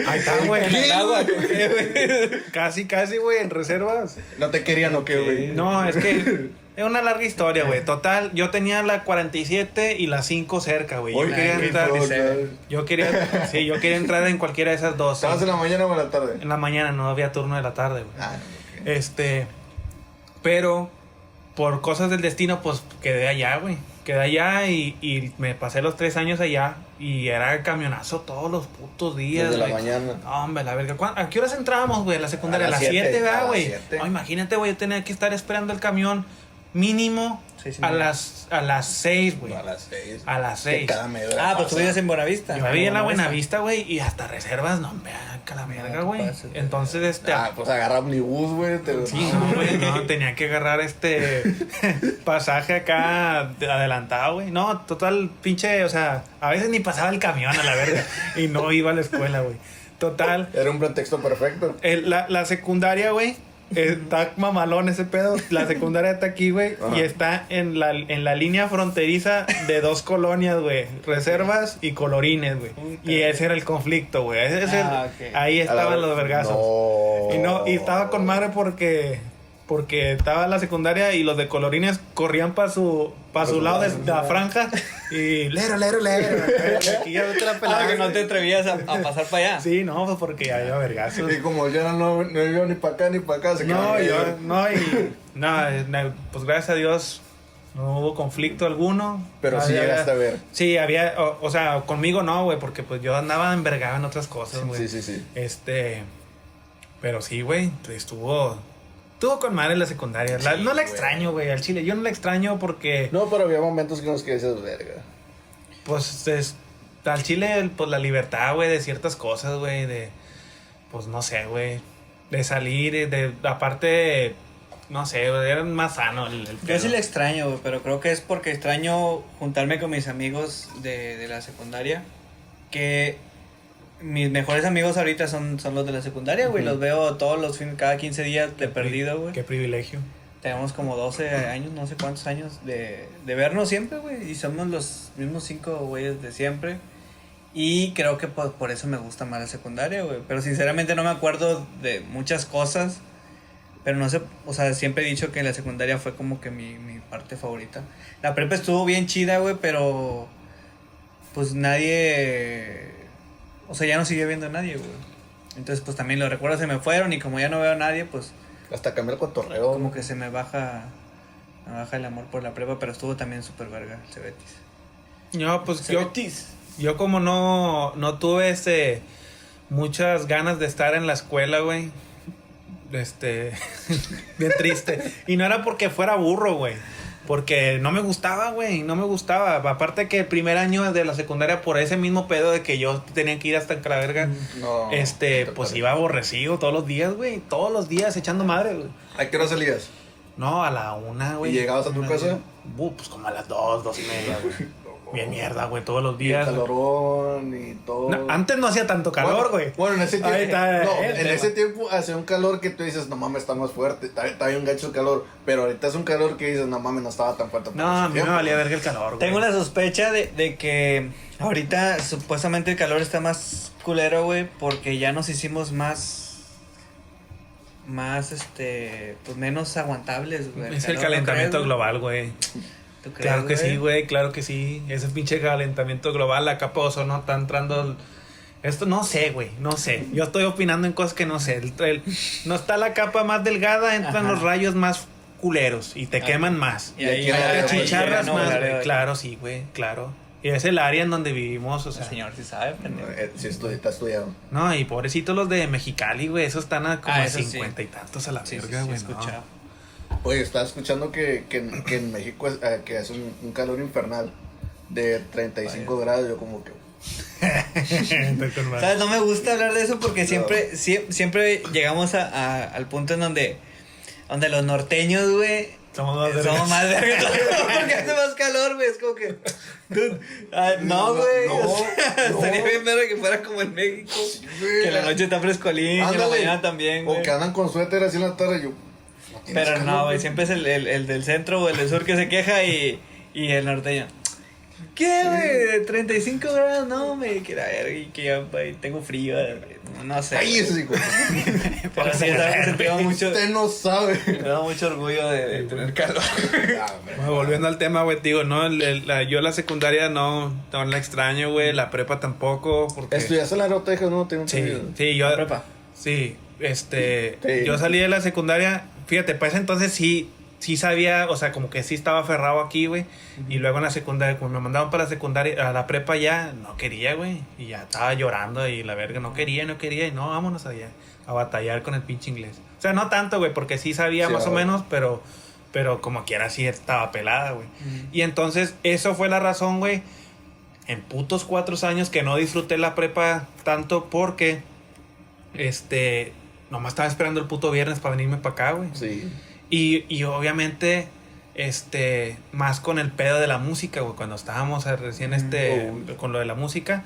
Ahí está, güey. En el agua, ¿qué, güey? Casi, casi, güey, en reservas. ¿No te querían o qué, güey? No, es que es una larga historia, güey. Total, yo tenía la 47 y la 5 cerca, güey. Yo quería entrar. Yo quería, sí, yo quería entrar en cualquiera de esas dos. ¿Estabas en la mañana o en la tarde? En la mañana no había turno de la tarde, güey. Ah. Este, pero por cosas del destino, pues quedé allá, güey. Quedé allá y, y me pasé los tres años allá y era camionazo todos los putos días. Desde la mañana. No, hombre, la verga. ¿Cuán- ¿A qué horas entrábamos, güey? A la secundaria. A A las las siete, 7, a ¿verdad, las güey? No, imagínate, güey, yo tenía que estar esperando el camión mínimo a las, a las 6, güey. A las seis. A las Que seis. cada media hora Ah, pues tú vivías en Buenavista. Yo vivía en la Buenavista, güey, y hasta reservas, no, hombre, a la verga, güey. Entonces, este... Ah, pues agarra omnibus, güey. te- Sí, no, güey, no, tenía que agarrar este pasaje acá adelantado, güey. No, total, pinche, o sea, a veces ni pasaba el camión a la verga y no iba a la escuela, güey. Total, Era un pretexto perfecto. el- la, la secundaria, güey, Está mamalón ese pedo. La secundaria está aquí, güey. Y está en la, en la línea fronteriza de dos colonias, güey. Reservas y colorines, güey. Y ese era el conflicto, güey. Ah, ok. Ahí estaban los vergazos. No. Y no, y estaba con madre porque porque estaba en la secundaria y los de colorines corrían para su para su lado de, la franja y lero, lero, lero. Aquí ya vete la Ah, pelada. que no te atrevías a, a pasar para allá. Sí, no, pues porque había vergazos. Y como ya no, no iba ni para acá ni para acá, se No, ahí. yo, no, y no, eh, pues gracias a Dios no hubo conflicto alguno. Pero sí llegaste a ver. Sí, había, o, o sea, conmigo no, güey, porque pues yo andaba envergado en otras cosas, güey. Sí, sí, sí. Este, pero sí, güey, estuvo, estuvo con madre la secundaria. La- Sí, no la extraño, güey, al chile. Yo no la extraño porque, No, pero había momentos que nos que decías, verga. pues, es, al chile, pues la libertad, güey, de ciertas cosas, güey, de, pues no sé, güey, de salir, de, aparte, no sé, güey, era más sano el, el Yo sí la extraño, güey, pero creo que es porque extraño juntarme con mis amigos de, de la secundaria. Que mis mejores amigos ahorita son, son los de la secundaria, güey. Los veo todos los fines, cada 15 días de perdido, güey. Qué privilegio. Tenemos como 12 años, no sé cuántos años de, de vernos siempre, güey. Y somos los mismos cinco güeyes de siempre. Y creo que por, por eso me gusta más la secundaria, güey. Pero sinceramente no me acuerdo de muchas cosas. Pero no sé, o sea, siempre he dicho que la secundaria fue como que mi, mi parte favorita. La prepa estuvo bien chida, güey, pero pues nadie... O sea, ya no sigue viendo a nadie, güey. Entonces, pues también los recuerdos se me fueron y como ya no veo a nadie, pues Hasta cambiar el cotorreo. como que se me baja me baja el amor por la prepa, pero estuvo también súper verga el Cebetis. No, pues yo, Cebetis. yo como no, no tuve ese, muchas ganas de estar en la escuela, güey. Este, bien triste. Y no era porque fuera burro, güey. Porque no me gustaba, güey, no me gustaba. Aparte que el primer año de la secundaria, por ese mismo pedo de que yo tenía que ir hasta la verga, No. este, pues parece. iba aborrecido todos los días, güey. Todos los días echando madre, güey. ¿A qué hora salías? No, a la una, güey. ¿Y llegabas a tu casa? Uh, pues como a las dos, dos y media, güey. Bien mierda, güey, todos los Y el días. calorón y todo. No, antes no hacía tanto calor, güey. Bueno, bueno, en ese tiempo. Está, no, el en tema. ese tiempo hacía un calor que tú dices, no mames, está más fuerte. Está, está bien gacho el calor. Pero ahorita es un calor que dices, no mames, no estaba tan fuerte. No, a mí me valía verga el calor, güey. Tengo la sospecha de, de que ahorita supuestamente el calor está más culero, güey, porque ya nos hicimos más más este pues menos aguantables, güey. Es el calor, ¿no calentamiento global, güey. ¿Tú crees, Claro que sí, güey, claro que sí. Ese pinche calentamiento global, la capa de ozono está entrando. el- Esto no sé, güey, no sé. Yo estoy opinando en cosas que no sé. El- el- no está la capa más delgada, entran Ajá. los rayos más culeros y te Ah. queman más. Y ahí Y Chicharras más, El güey. Claro, sí, güey, claro. Y es el área en donde vivimos, o El sea. señor sí sabe, pendejo. Eh, Sí, está estudiado. No, y pobrecitos los de Mexicali, güey. Esos están a como Ah, a eso sí. cincuenta y tantos a la verga, sí, güey. no. Oye, estaba escuchando que, que, en- que en México es, eh, que hace un, un calor infernal de 35 grados. Yo, como que. ¿Sabes? No me gusta hablar de eso porque siempre, sie- siempre llegamos a, a- al punto en donde, donde los norteños, güey, Somos más somos vergas. más vergas porque hace más calor, güey. Es como que. dude, ay, no, güey. no, o sea, no. Estaría bien verga que fuera como en México. Que la noche está frescolín, que la mañana también, O güey. que andan con suéter así en la tarde. Yo. Pero no, güey. Siempre es el, el, el del centro o el del sur que se queja y, y el norteño. ¿Qué, güey? 35 grados, no, me quiero ver, y que yo, güey, tengo frío, no sé. Ay, ese hijo. Pero sí, mucho, Usted no sabe. me da mucho orgullo de, de tener calor. Ah, volviendo al tema, güey, digo, no, el- el- la- yo la secundaria no, no la extraño, güey, la prepa tampoco, porque... Estudiaste en la Texas, ¿no? Tengo Sí, sí, yo... La prepa. Sí, este, Sí. yo salí de la secundaria, fíjate, para ese entonces sí, sí sabía, o sea, como que sí estaba aferrado aquí, güey, y luego en la secundaria, cuando me mandaron para la secundaria, a la prepa ya, no quería, güey, y ya estaba llorando y la verga, no quería, no quería, y no, vámonos allá, a batallar con el pinche inglés. O sea, no tanto, güey, porque sí sabía Sí, más o menos, pero, pero como quiera sí estaba pelada, güey. Y entonces, eso fue la razón, güey, en putos cuatro años que no disfruté la prepa tanto porque, este, nomás estaba esperando el puto viernes para venirme para acá, güey. Sí. Y, y obviamente, este, más con el pedo de la música, güey, cuando estábamos recién, este, Uy. con lo de la música,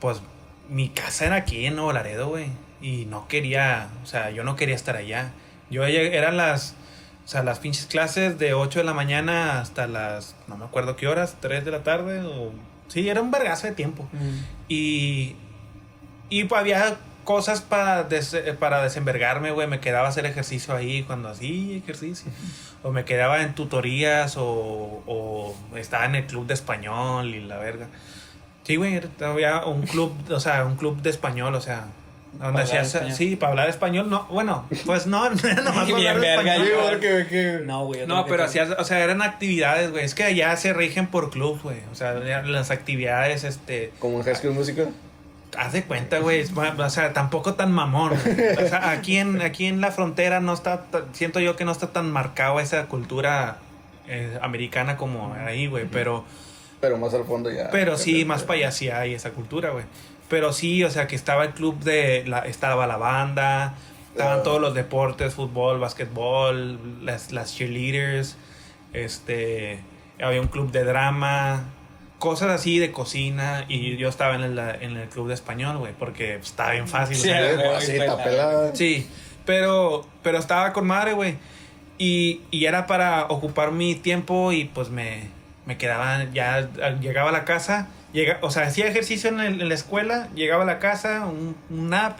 pues mi casa era aquí en Nuevo Laredo, güey. Y no quería, o sea, yo no quería estar allá. Yo eran las, o sea, las pinches clases de 8 de la mañana hasta las, no me acuerdo qué horas, 3 de la tarde o... Sí, era un vergazo de tiempo. Y, y pues había cosas para, des- para desenvergarme, güey. Me quedaba a hacer ejercicio ahí cuando hacía ejercicio. O me quedaba en tutorías o, o estaba en el club de español y la verga. Sí, güey, había un club, o sea, un club de español, o sea, donde hablar hacías, sí, para hablar español, no, bueno, pues no, no para Bien hablar verga, español. yo- que... No, güey. No, pero hacías, o sea, eran actividades, güey. Es que allá se rigen por clubs, güey. O sea, las actividades, este, Como en High School Musical. Haz de cuenta, güey. O sea, tampoco tan mamón. O sea, aquí en, aquí en la frontera no está, siento yo que no está tan marcado esa cultura eh, americana como ahí, güey. Pero, Pero más al fondo ya. pero sí, más para allá sí hay esa cultura, güey. Pero sí, o sea, que estaba el club de, la, estaba la banda, estaban todos los deportes, fútbol, básquetbol, las, las cheerleaders, este, había un club de drama, cosas así de cocina, y yo estaba en el, en el club de español, güey, porque estaba bien fácil. o Sí, sea, güey. Así. Sí, pero, pero estaba con madre, güey. Y, y era para ocupar mi tiempo y pues me, me quedaba, ya llegaba a la casa, llega, o sea, hacía ejercicio en, el- en la escuela, llegaba a la casa, un, un nap,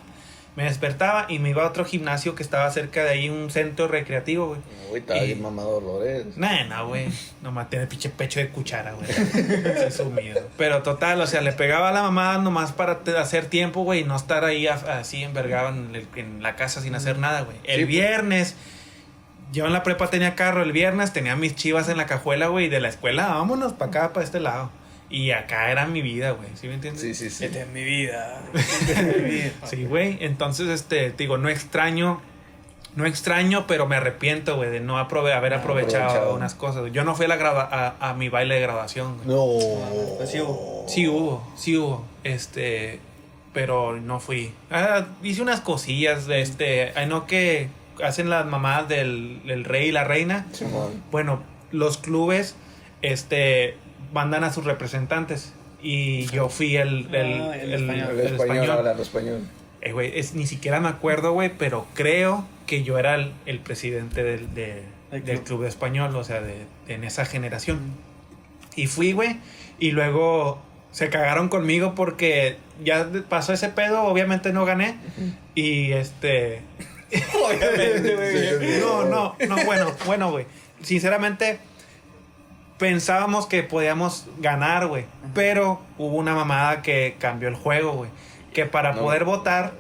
me despertaba y me iba a otro gimnasio que estaba cerca de ahí, un centro recreativo, güey. Uy, estaba Y- bien mamado Dolores. Nah, no, güey. Nomás tiene pinche pecho de cuchara, güey. Sumido. Pero total, o sea, le pegaba a la mamá nomás para hacer tiempo, güey, y no estar ahí así envergado en, el- en la casa sin hacer nada, güey. El Sí, pues. viernes, yo en la prepa tenía carro, el viernes tenía mis chivas en la cajuela, güey, y de la escuela, vámonos para acá, para este lado. Y acá era mi vida, güey. ¿Sí me entiendes? Sí, sí, sí. Esta es mi vida. Esta es mi vida. Sí, güey. Entonces, este, te digo, no extraño, no extraño, pero me arrepiento, güey, de no aprove- haber aprovechado, aprovechado. unas cosas. Yo no fui a, la a, a mi baile de graduación, güey. No. Pues sí hubo. Sí hubo, sí hubo. Este, pero no fui. Ah, hice unas cosillas, este, ay, no que hacen las mamás del, del rey y la reina. Simón. Bueno, los clubes, este, mandan a sus representantes. Y yo fui el, el, Ah, el el- español. El español, español. hablar español. Eh, es, ni siquiera me acuerdo, güey, pero creo que yo era el, el presidente del, de- Del del club. club de español, o sea, de, en esa generación. Y fui, güey, y luego se cagaron conmigo porque ya pasó ese pedo, obviamente no gané. Y este... Obviamente, güey. No, no, no, bueno, bueno, güey. Sinceramente, pensábamos que podíamos ganar, güey. Pero hubo una mamada que cambió el juego, güey. Que para No. poder votar,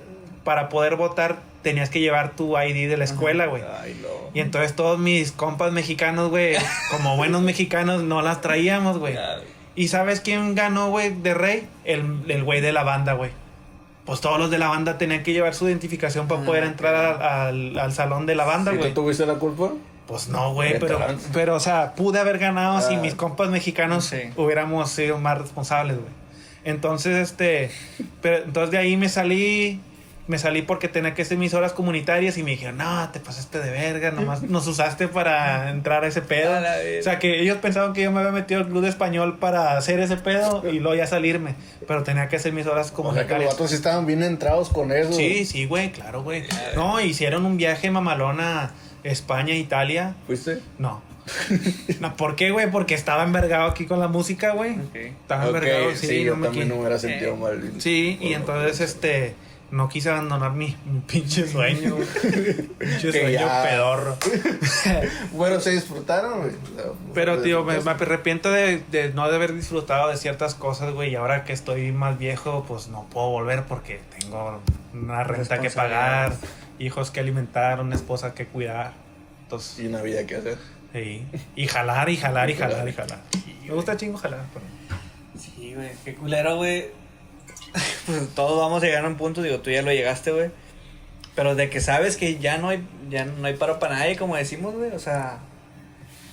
para poder votar, tenías que llevar tu ID de la escuela, güey. Ay, no. Y entonces todos mis compas mexicanos, güey, como buenos mexicanos, no las traíamos, güey. ¿Y sabes quién ganó, güey, de rey? El el güey de la banda, güey. Pues todos los de la banda tenían que llevar su identificación para Ah, poder entrar al, al- al salón de la banda, ¿Y güey. tú tuviste la culpa? Pues no, güey, pero, pero, o sea, pude haber ganado si Ah. mis compas mexicanos Sí. hubiéramos sido más responsables, güey. Entonces, este, pero entonces de ahí me salí, me salí porque tenía que hacer mis horas comunitarias y me dijeron, no, te pasaste de verga, nomás nos usaste para entrar a ese pedo. A. O sea, que ellos pensaban que yo me había metido al club de español para hacer ese pedo y luego ya salirme, pero tenía que hacer mis horas O sea que los comunitarias. vatos sí estaban bien entrados con eso. Sí, sí, güey, claro, güey. No, hicieron un viaje mamalón a España, Italia. ¿Fuiste? No. no, ¿por qué, güey? Porque estaba envergado aquí con la música, güey. Estaba envergado, sí, sí, yo no también me hubiera sentido Eh. mal. Sí, y entonces, este, no quise abandonar mi, mi pinche sueño, pinche Que sueño ya- pedorro. Bueno, se disfrutaron, güey. Pero, tío, me, me arrepiento de, de no de haber disfrutado de ciertas cosas, güey. Y ahora que estoy más viejo, pues no puedo volver porque tengo una renta que pagar, hijos que alimentar, una esposa que cuidar. Entonces, Y una vida que hacer. sí. Y jalar, y jalar, y jalar, y jalar. Me gusta chingo jalar, pero... Sí, güey, qué culero, güey. Pues todos vamos a llegar a un punto, digo, tú ya lo llegaste, güey. Pero de que sabes que ya no hay, ya no hay paro para nadie, como decimos, güey. O sea,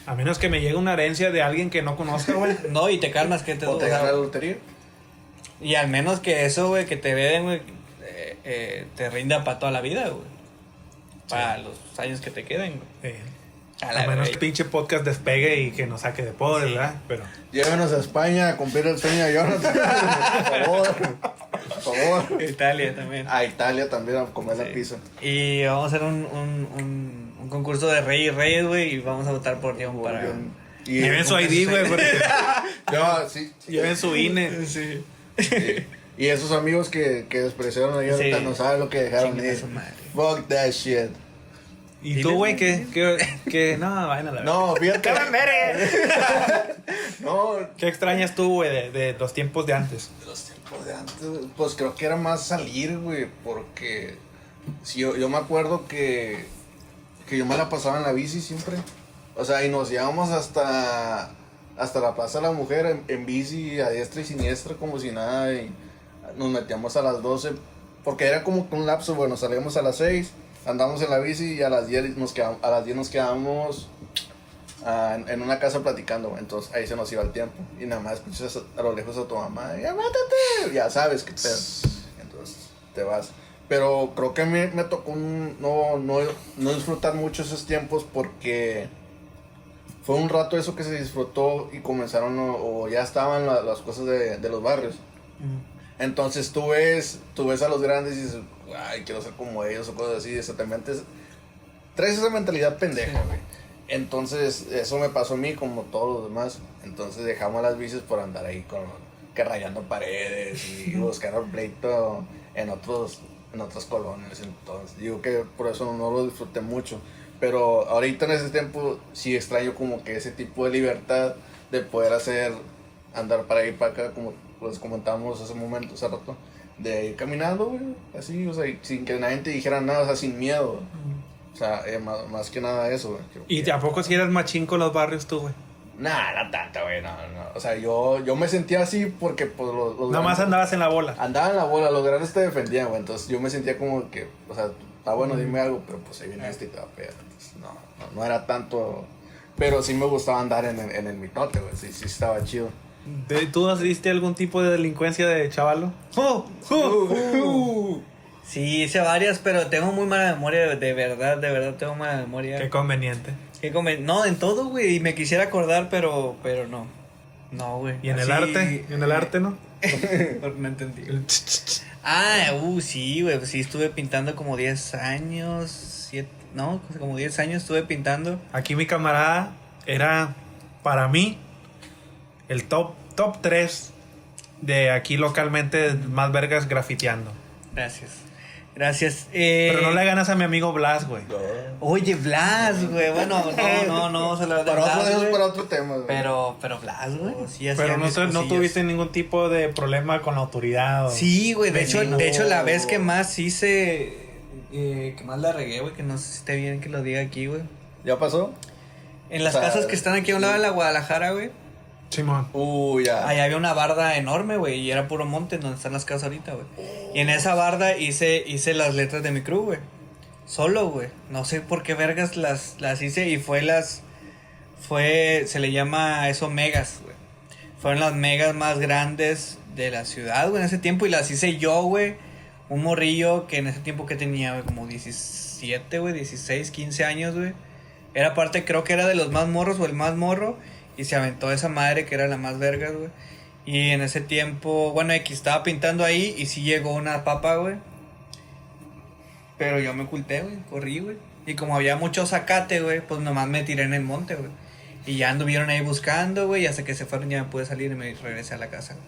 A menos que me llegue una herencia de alguien que no conozca, güey. no, y te calmas que te ¿O te o sea, gana la lotería? Y al menos que eso, güey, que te veden, güey, eh, eh, te rinda para toda la vida, güey. Para los años que te queden, güey. A la a menos que pinche podcast despegue y que nos saque de pobre, ¿verdad? Pero... Llévenos a España a cumplir el sueño de Jonathan. Por favor. por favor. Italia también. A Italia también a comer la Sí. pizza. Y vamos a hacer un, un, un, un concurso de rey y reyes, güey, y vamos a votar por John para... Y- Lleven su ID, güey, porque Yo, sí. sí. lleven su INE. Sí. Sí. Y esos amigos que, que despreciaron ahorita Sí. no saben lo que dejaron Chinga ir. madre. Fuck that shit. Y tú, güey, que, que, que, no, vayan a la verga. No, fíjate. No, ¿Qué extrañas tú, güey, de, de los tiempos de antes? los tiempos de antes, pues creo que era más salir, güey, porque si yo, yo me acuerdo que, que yo me la pasaba en la bici siempre. O sea, y nos íbamos hasta, hasta la Plaza de la Mujer en, en bici a diestra y siniestra como si nada y nos metíamos a las 12 porque era como que un lapso, bueno, salíamos a las 6, andamos en la bici y a las 10 nos quedamos, a las 10 nos quedamos ah, en- una casa platicando, entonces ahí se nos iba el tiempo y nada más escuchas a, a lo lejos a tu mamá, ya mátate, ya sabes qué pedo, entonces te vas. Pero creo que me, me tocó un- no, no, no disfrutar mucho esos tiempos porque fue un rato eso que se disfrutó y comenzaron o, o ya estaban la- las cosas de, de los barrios. Entonces tú ves, tú ves a los grandes y dices, ay, quiero ser como ellos o cosas así. Exactamente. Traes esa mentalidad pendeja, güey. Entonces, eso me pasó a mí como todos los demás. Entonces dejamos las bicis por andar ahí con que rayando paredes y buscar el pleito en otros en otras colonias. Entonces, digo que por eso no lo disfruté mucho. Pero ahorita en ese tiempo sí extraño como que ese tipo de libertad de poder hacer, andar para ahí para acá, como les comentamos hace un momento, hace rato, de ir caminando, güey, así, o sea, sin que nadie te dijera nada, o sea, sin miedo. O sea, eh, más, más que nada eso, güey. ¿Y a poco si eras machín con los barrios tú, güey? Nah, no tanto, güey, no, no. O sea, yo, yo me sentía así porque, pues, los, los Nada más grandes- andabas en la bola. Andaba en la bola, los grandes te defendían, güey. Entonces yo me sentía como que, o sea, está bueno, dime algo, pero pues ahí viene este y te va a pegar. Entonces, no, no, no era tanto. Pero sí me gustaba andar en el, en el mitote, güey. Sí, sí estaba chido. ¿De- ¿Tú nos diste algún tipo de delincuencia de chavalo? ¡Oh! ¡Oh! Sí, hice varias, pero tengo muy mala memoria, de verdad, de verdad tengo mala memoria. Qué conveniente. Qué come- No, en todo, güey, y me quisiera acordar, pero, pero no. No, güey. ¿Y en el Así- arte? ¿Y en el arte, no? no entendí. El. Ah, uh, sí, güey, pues sí, estuve pintando como 10 años, 7, no, como 10 años estuve pintando. Aquí mi camarada era, para mí, el top, top 3 de aquí localmente más vergas grafiteando. Gracias. Gracias. Eh, Pero no le ganas a mi amigo Blas, güey. Oye, Blas, güey, bueno, no, no, no, se lo de Para otro, Blas, eso es güey. para otro tema, güey. Pero, pero Blas, güey, sí Pero no, no tuviste ningún tipo de problema con la autoridad. Sí, güey, de hecho, de hecho la vez que más hice, eh, que más la regué, güey, que no sé si esté bien que lo diga aquí, güey. ¿Ya pasó? En las O sea, casas que están aquí a un lado de la Guadalajara, güey, Simón. Uh, ya. ahí había una barda enorme, güey, y era puro monte donde están las casas ahorita, güey. Y en esa barda hice, hice las letras de mi crew, güey. Solo, güey. No sé por qué vergas las, las hice y fue las, fue, se le llama a eso megas, güey. Fueron las megas más grandes de la ciudad, güey, en ese tiempo. Y las hice yo, güey. Un morrillo que en ese tiempo que tenía, güey, como 17, güey, 16, 15 años, güey. Era parte, creo que era de los más morros o el más morro. Y se aventó esa madre que era la más vergas, güey. Y en ese tiempo, bueno, X estaba pintando ahí y sí llegó una papa, güey. Pero yo me oculté, güey, corrí, güey. Y como había mucho zacate, güey, pues nomás me tiré en el monte, güey. Y ya anduvieron ahí buscando, güey, y hasta que se fueron ya me pude salir y me regresé a la casa. güey.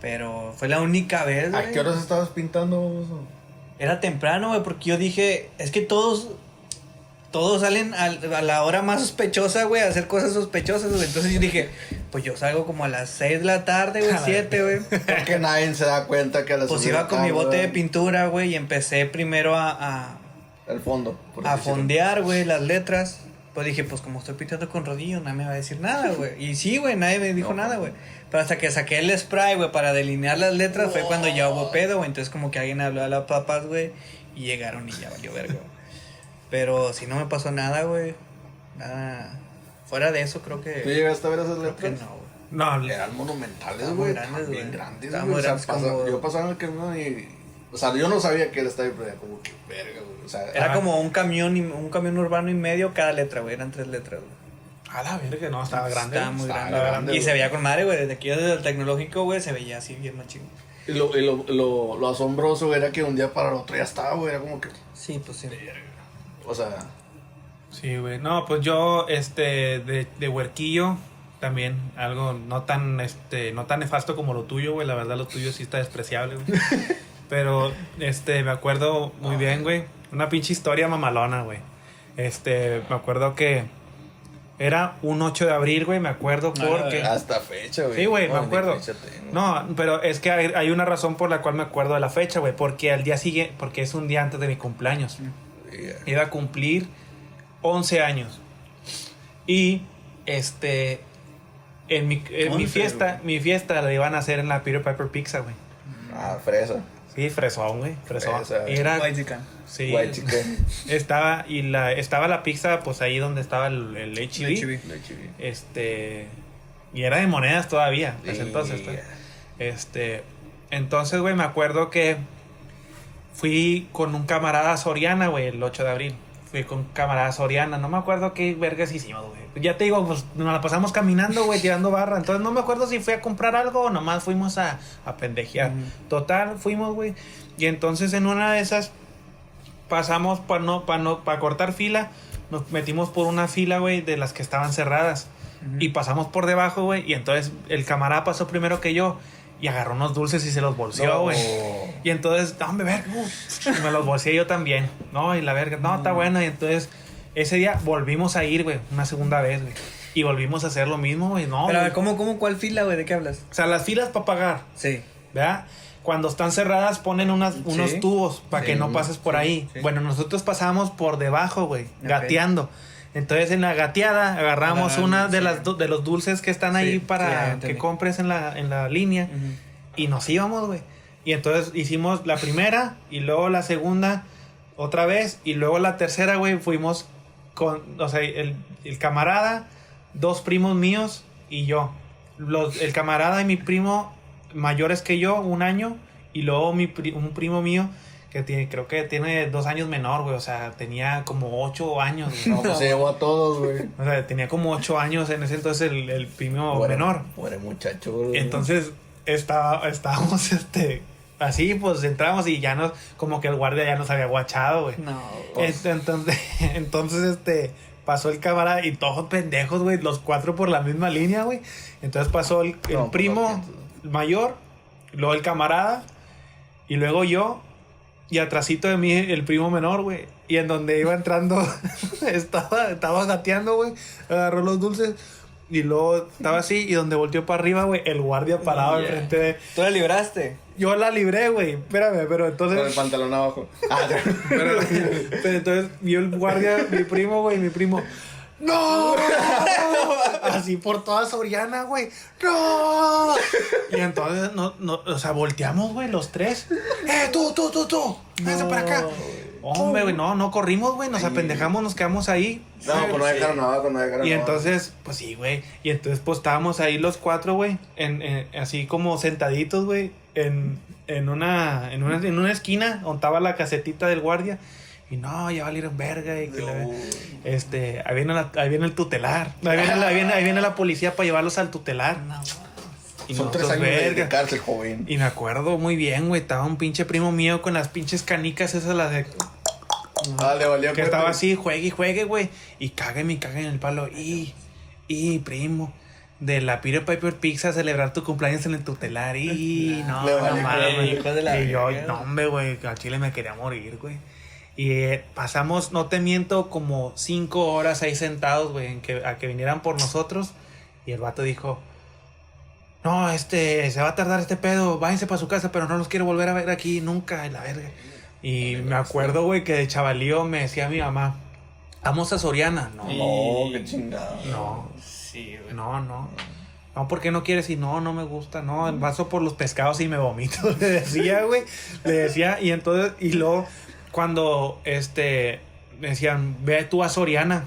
Pero fue la única vez, güey. ¿A qué horas estabas pintando? Era temprano, güey, porque yo dije, es que todos, todos salen al- a, la hora más sospechosa, güey, a hacer cosas sospechosas, güey. Entonces yo dije, pues yo salgo como a las 6 de la tarde, güey, 7, güey. Porque nadie se da cuenta que a las Pues iba con mi bote de pintura, güey, y empecé primero a, a, El fondo. por a fondear, güey, las letras. Pues dije, pues como estoy pintando con rodillo, nadie me va a decir nada, güey. Y sí, güey, nadie me dijo No, nada, güey. Pero hasta que saqué el spray, güey, para delinear las letras, fue cuando ya hubo pedo, güey. Entonces como que alguien habló a las papas, güey, y llegaron y ya valió verga, güey. Pero si no me pasó nada, güey. Nada. Fuera de eso, creo que. ¿Tú llegaste a ver esas creo que letras? no, güey. No, Eran monumentales, güey. grandes, bien güey. grandes, güey. O sea, como- Yo pasaba en el camión y. O sea, yo no sabía que él estaba ahí, pero era como que verga, güey. O sea, Era Ah. como un camión y un camión urbano y medio cada letra, güey. Eran tres letras, güey. a la verga, no, estaba grande. Estaba muy Estaba grande. grande, y se veía con madre, güey. Desde aquí desde el tecnológico, güey, se veía así bien machín. Y lo, y lo, lo, lo asombroso era que un día para el otro ya estaba, güey. Era como que. Sí, pues sí. O sea. Sí, güey. No, pues yo, este, de, de huerquillo, también, algo no tan, este, no tan nefasto como lo tuyo, güey. La verdad, lo tuyo sí está despreciable, güey. Pero, este, me acuerdo muy bien, güey. Una pinche historia mamalona, güey. Este, me acuerdo que era un 8 de abril, güey, me acuerdo porque... Hasta fecha, güey. Sí, güey, me acuerdo. No, pero es que hay, hay una razón por la cual me acuerdo de la fecha, güey. Porque al día siguiente, porque es un día antes de mi cumpleaños. Yeah. Iba a cumplir 11 años. Y, este, en mi, en mi 11, fiesta, mi fiesta la iban a hacer en la Peter Piper Pizza, güey. Ah, fresa. Sí, fresón, güey, fresón. Fresa. Y era, White chicken. sí, White chicken. estaba, y la, estaba la pizza, pues ahí donde estaba el, el güey. Este, y era de monedas todavía, entonces. pues. Este, entonces, güey, me acuerdo que fui con un camarada Soriana, güey, el 8 de abril. Fui con camarada Soriana, no me acuerdo qué vergas hicimos, güey. Ya te digo, pues nos la pasamos caminando, güey, tirando barra. Entonces no me acuerdo si fui a comprar algo o nomás fuimos a, a pendejear. Total, fuimos, güey. Y entonces en una de esas pasamos para no, para no, para cortar fila, nos metimos por una fila, güey, de las que estaban cerradas. Y pasamos por debajo, güey. Y entonces el camarada pasó primero que yo. Y agarró unos dulces y se los bolseó, No. güey. Y entonces, hombre, verga. Y me los bolseé yo también. No, y la verga, no, está bueno. Y entonces, ese día volvimos a ir, güey, una segunda vez, güey. Y volvimos a hacer lo mismo, güey. No, Pero ver, ¿cómo, cómo, cuál fila, güey? ¿De qué hablas? O sea, las filas para pagar, Sí. ¿verdad? Cuando están cerradas ponen unas, unos tubos para que no pases por Sí, ahí. Bueno, nosotros pasamos por debajo, güey, gateando. Entonces en la gateada agarramos una de las de los dulces que están Sí, ahí para que compres en la, en la línea. Y nos íbamos, güey. Y entonces hicimos la primera y luego la segunda otra vez. Y luego la tercera, güey, fuimos con, o sea, el, el camarada, dos primos míos y yo. Los, el camarada y mi primo mayores que yo, un año, y luego mi, un primo mío que tiene, creo que tiene dos años menor, güey, o sea, tenía como ocho años. No, pues se llevó a todos, güey. O sea, tenía como ocho años en ese entonces el, el primo Bueno, menor. Bueno, muchacho, güey. Entonces estaba, estábamos este, así, pues entramos y ya nos, como que el guardia ya nos había guachado, güey. No. Pues- entonces, entonces, este, pasó el camarada y todos pendejos, güey, los cuatro por la misma línea, güey. Entonces pasó el, el No, pues, primo mayor, luego el camarada, y luego yo, y atrasito de mí el primo menor, güey. Y en donde iba entrando, estaba, estaba gateando, güey, agarró los dulces. Y luego estaba así, y donde volteó para arriba, güey, el guardia parado Yeah. enfrente de... ¿Tú la libraste? Yo la libré, güey, espérame, pero entonces... Con el pantalón abajo. Ah, Pero, pero entonces vio el guardia, mi primo, güey, mi primo. ¡No! Así por toda Soriana, güey. ¡No! Y entonces, no, no, o sea, volteamos, güey, los tres. ¡Eh, tú, tú, tú, tú! ¡Véngase para acá! Hombre, güey, no, no corrimos, güey, nos apendejamos, nos quedamos ahí. no, pues no dejaron abajo, no dejaron Y abajo. entonces, pues sí, güey. Y entonces, pues estábamos ahí los cuatro, güey. En, en- así como sentaditos, güey. En, en, una, en, una, en una esquina donde estaba la casetita del guardia. Y no, ya valieron verga. Y que la- No. este, ahí viene, la- ahí viene el tutelar. Ahí viene, la, ahí viene, ahí viene la policía para llevarlos al tutelar. Y Son tres nosotros, años de- cárcel, joven. Y me acuerdo muy bien, güey. Estaba un pinche primo mío con las pinches canicas esas, las de Ah, le valió que estaba así, juegue y juegue, güey. Y cague y cague en el palo. Y, y, primo, de la Peter Piper Pizza celebrar tu cumpleaños en el tutelar. Y, no, no mames. la Y yo, no, hombre, güey, al chile me quería morir, güey. Y eh, pasamos, no te miento, como cinco horas ahí sentados, güey, en que, a que vinieran por nosotros. Y el vato dijo, no, este, se va a tardar este pedo, váyanse para su casa, pero no los quiero volver a ver aquí nunca, la verga. Y me acuerdo, güey, que de chavalío me decía mi mamá, vamos a Soriana. No, No, qué chingado. no, Sí, güey. no, no. No, ¿por qué no quieres? Y no, no me gusta, no, paso por los pescados y me vomito. Le decía, güey, le decía, y entonces, y luego, cuando, este, me decían, ve tú a Soriana,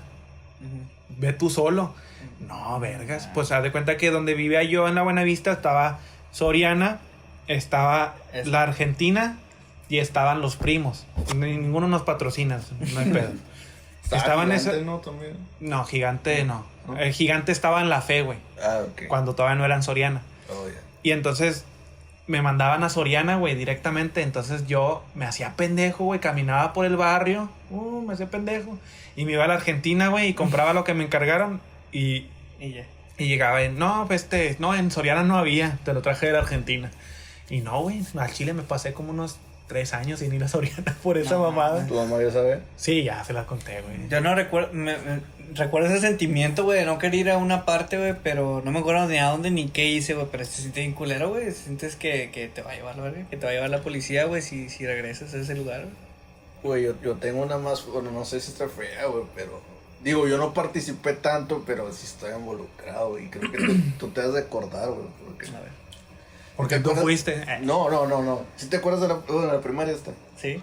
ve tú solo. No, vergas. Pues haz de cuenta que donde vivía yo en la Buenavista estaba Soriana, estaba Es- la Argentina y estaban los primos. Ni- Ninguno nos patrocina, no hay pedo. Estaba Estaban gigante, esa- ¿no? También. No, gigante no. ¿No? El gigante estaba en la fe, güey, Ah, ok. cuando todavía no eran Soriana. Oh, ya. Y entonces me mandaban a Soriana, güey, directamente. Entonces yo me hacía pendejo, güey, caminaba por el barrio, uh, me hacía pendejo. Y me iba a la Argentina, güey, y compraba lo que me encargaron. Y, Y ya. y llegaba en, no, pues este, no, en Soriana no había, te lo traje de la Argentina. Y no, güey, al Chile me pasé como unos tres años sin ir a Soriana por esa No, mamada. Tu mamá ya sabe. Sí, ya se la conté, güey. Yo no recuerdo, me, me- recuerdo ese sentimiento, güey, de no querer ir a una parte, güey, pero no me acuerdo ni a dónde ni qué hice, güey, pero se siente bien culero, güey, sientes que, que te va a llevar verga, que te va a llevar la policía, güey, si, si regresas a ese lugar, güey. Güey, yo, yo tengo una más, bueno, no sé si está fea, güey, pero... Digo, yo no participé tanto, pero sí estoy involucrado, y creo que tú, tú te has de acordar, güey. Porque... A ver. Porque ¿Te tú acuerdas? fuiste. eh, No, no, no, no. ¿Sí te acuerdas de la, de la primaria esta? ¿Sí?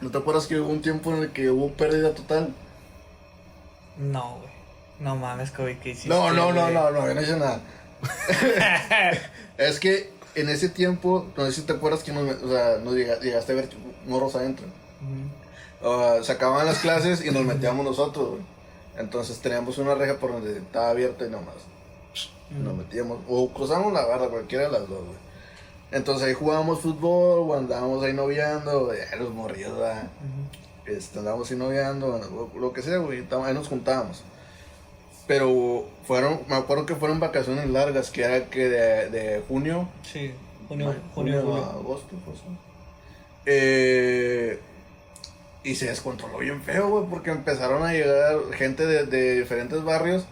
¿No te acuerdas que hubo un tiempo en el que hubo pérdida total? No, güey. No mames, Kobe, ¿qué hiciste? No, no, no, güey? no, no, yo no hice nada. es que en ese tiempo, no sé si te acuerdas que nos, o sea, nos llega- llegaste a ver morros adentro. Ujú. Uh, se acababan las clases y nos metíamos nosotros, güey. Entonces teníamos una reja por donde estaba abierta y nomás nos metíamos. O cruzamos la barra, cualquiera de las dos, güey. Entonces ahí jugábamos fútbol, o andábamos ahí noviando, ya los morridos, ¿verdad? Este, andábamos noviando, lo, lo que sea, güey, ahí nos juntábamos. Pero fueron, me acuerdo que fueron vacaciones largas, que era que de, de junio, Sí, junio, junio, a julio. agosto, pues. Eh, y se descontroló bien feo, güey, porque empezaron a llegar gente de, de diferentes barrios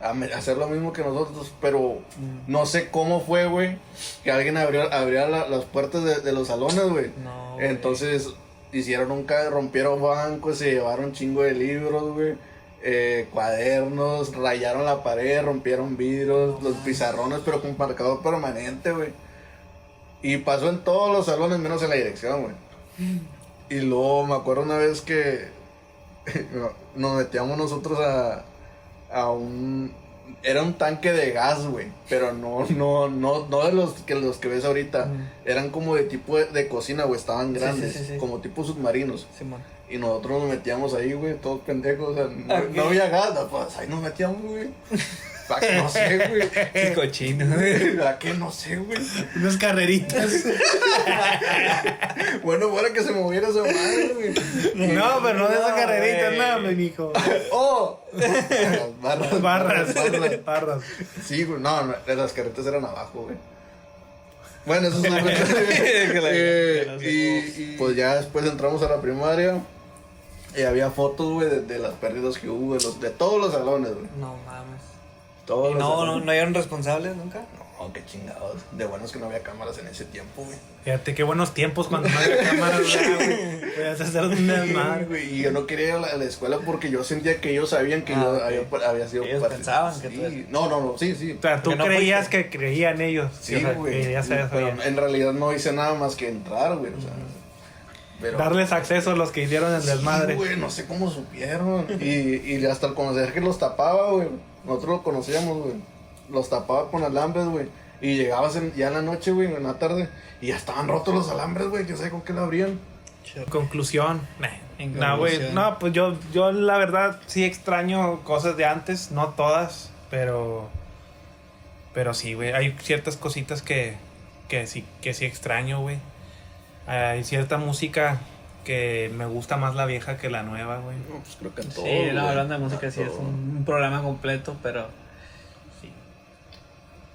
a hacer lo mismo que nosotros, pero Mm. no sé cómo fue, güey, que alguien abrió, abrió la- las puertas de, de los salones, güey. No. Entonces hicieron un rompieron bancos, se llevaron chingo de libros, güey. eh, cuadernos, rayaron la pared, rompieron vidrios, los pizarrones, pero con marcador permanente, güey. Y pasó en todos los salones, menos en la dirección, güey. Y luego me acuerdo una vez que nos metíamos nosotros a, a un... Era un tanque de gas, güey. Pero no, no, no, no de los que, los que ves ahorita. Eran como de tipo de, de cocina, güey. Estaban sí, grandes. sí, sí. Como tipo submarinos. Y nosotros nos metíamos ahí, güey. Todos pendejos. O sea, no, había gas. Pues ahí nos metíamos, güey. ¿Para qué? No sé, güey. Qué cochino. ¿Para qué? No sé, güey. Unas carreritas. Bueno, bueno que se moviera esa madre, güey. no, pero no de esas carreritas, no, mi mijo. ¡Oh! Las barras. Barras. barras. Barras. Sí, güey. No, no, las carretas eran abajo, güey. Bueno, eso es una Que la- Eh, y, y, pues ya después entramos a la primaria. Y había fotos, güey, de, de las pérdidas que hubo, de, los, de todos los salones, güey. No mames. Todos ¿Y los no, no, no eran responsables nunca? No, qué chingados. De buenos que no había cámaras en ese tiempo, güey. Fíjate qué buenos tiempos cuando no había cámaras, güey. Podías hacer un desmadre. güey. Y yo no quería ir a la, a la escuela porque yo sentía que ellos sabían que Ah, yo había, había sido Ellos parte- pensaban que tú No, no, no, sí, sí. O sea, tú no creías que creían ellos. Sí, o sea, güey. que ya sabes, pero en realidad no hice nada más que entrar, güey. O sea, pero, Darles acceso a los que hicieron el Sí, desmadre. güey, no sé cómo supieron. Y, y hasta el conocer que los tapaba, güey. Nosotros lo conocíamos, güey. Los tapaba con alambres, güey. Y llegabas en- ya en la noche, güey, en la tarde. Y ya estaban rotos los alambres, güey. Que sé con qué lo abrían. Conclusión. Nah. No, güey. No, pues yo, yo la verdad sí extraño cosas de antes, no todas, pero. Pero sí, güey. Hay ciertas cositas que, que sí, que sí extraño, güey. Hay cierta música que me gusta más la vieja que la nueva, güey. No, pues creo que en todo. Sí, no, hablando de música sí es un, un programa completo, pero sí.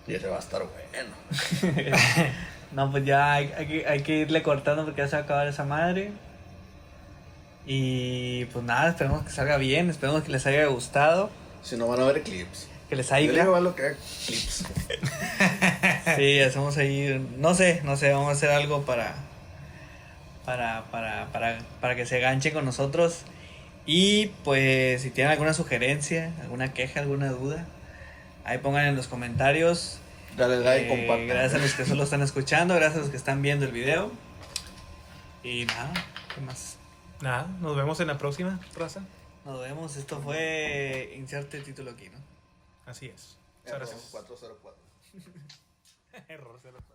Y ese va a estar bueno. No, pues ya hay, hay que, hay que irle cortando porque ya se va a acabar esa madre. Y pues nada, esperemos que salga bien, esperemos que les haya gustado, Si no van a ver clips. que les Yo le haya... a lo que clips. Sí, hacemos ahí, no sé, no sé, vamos a hacer algo para, para, para, para, para que se ganchen con nosotros. Y pues si tienen alguna sugerencia, alguna queja, alguna duda, ahí pongan en los comentarios. Dale like, Eh, compartan. gracias a los que solo están escuchando, gracias a los que están viendo el video. Y nada, ¿qué más? Nada, nos vemos en la próxima, raza. Nos vemos, esto fue Inserte Título aquí, ¿no? Así es. Error gracias. 404. Error 04.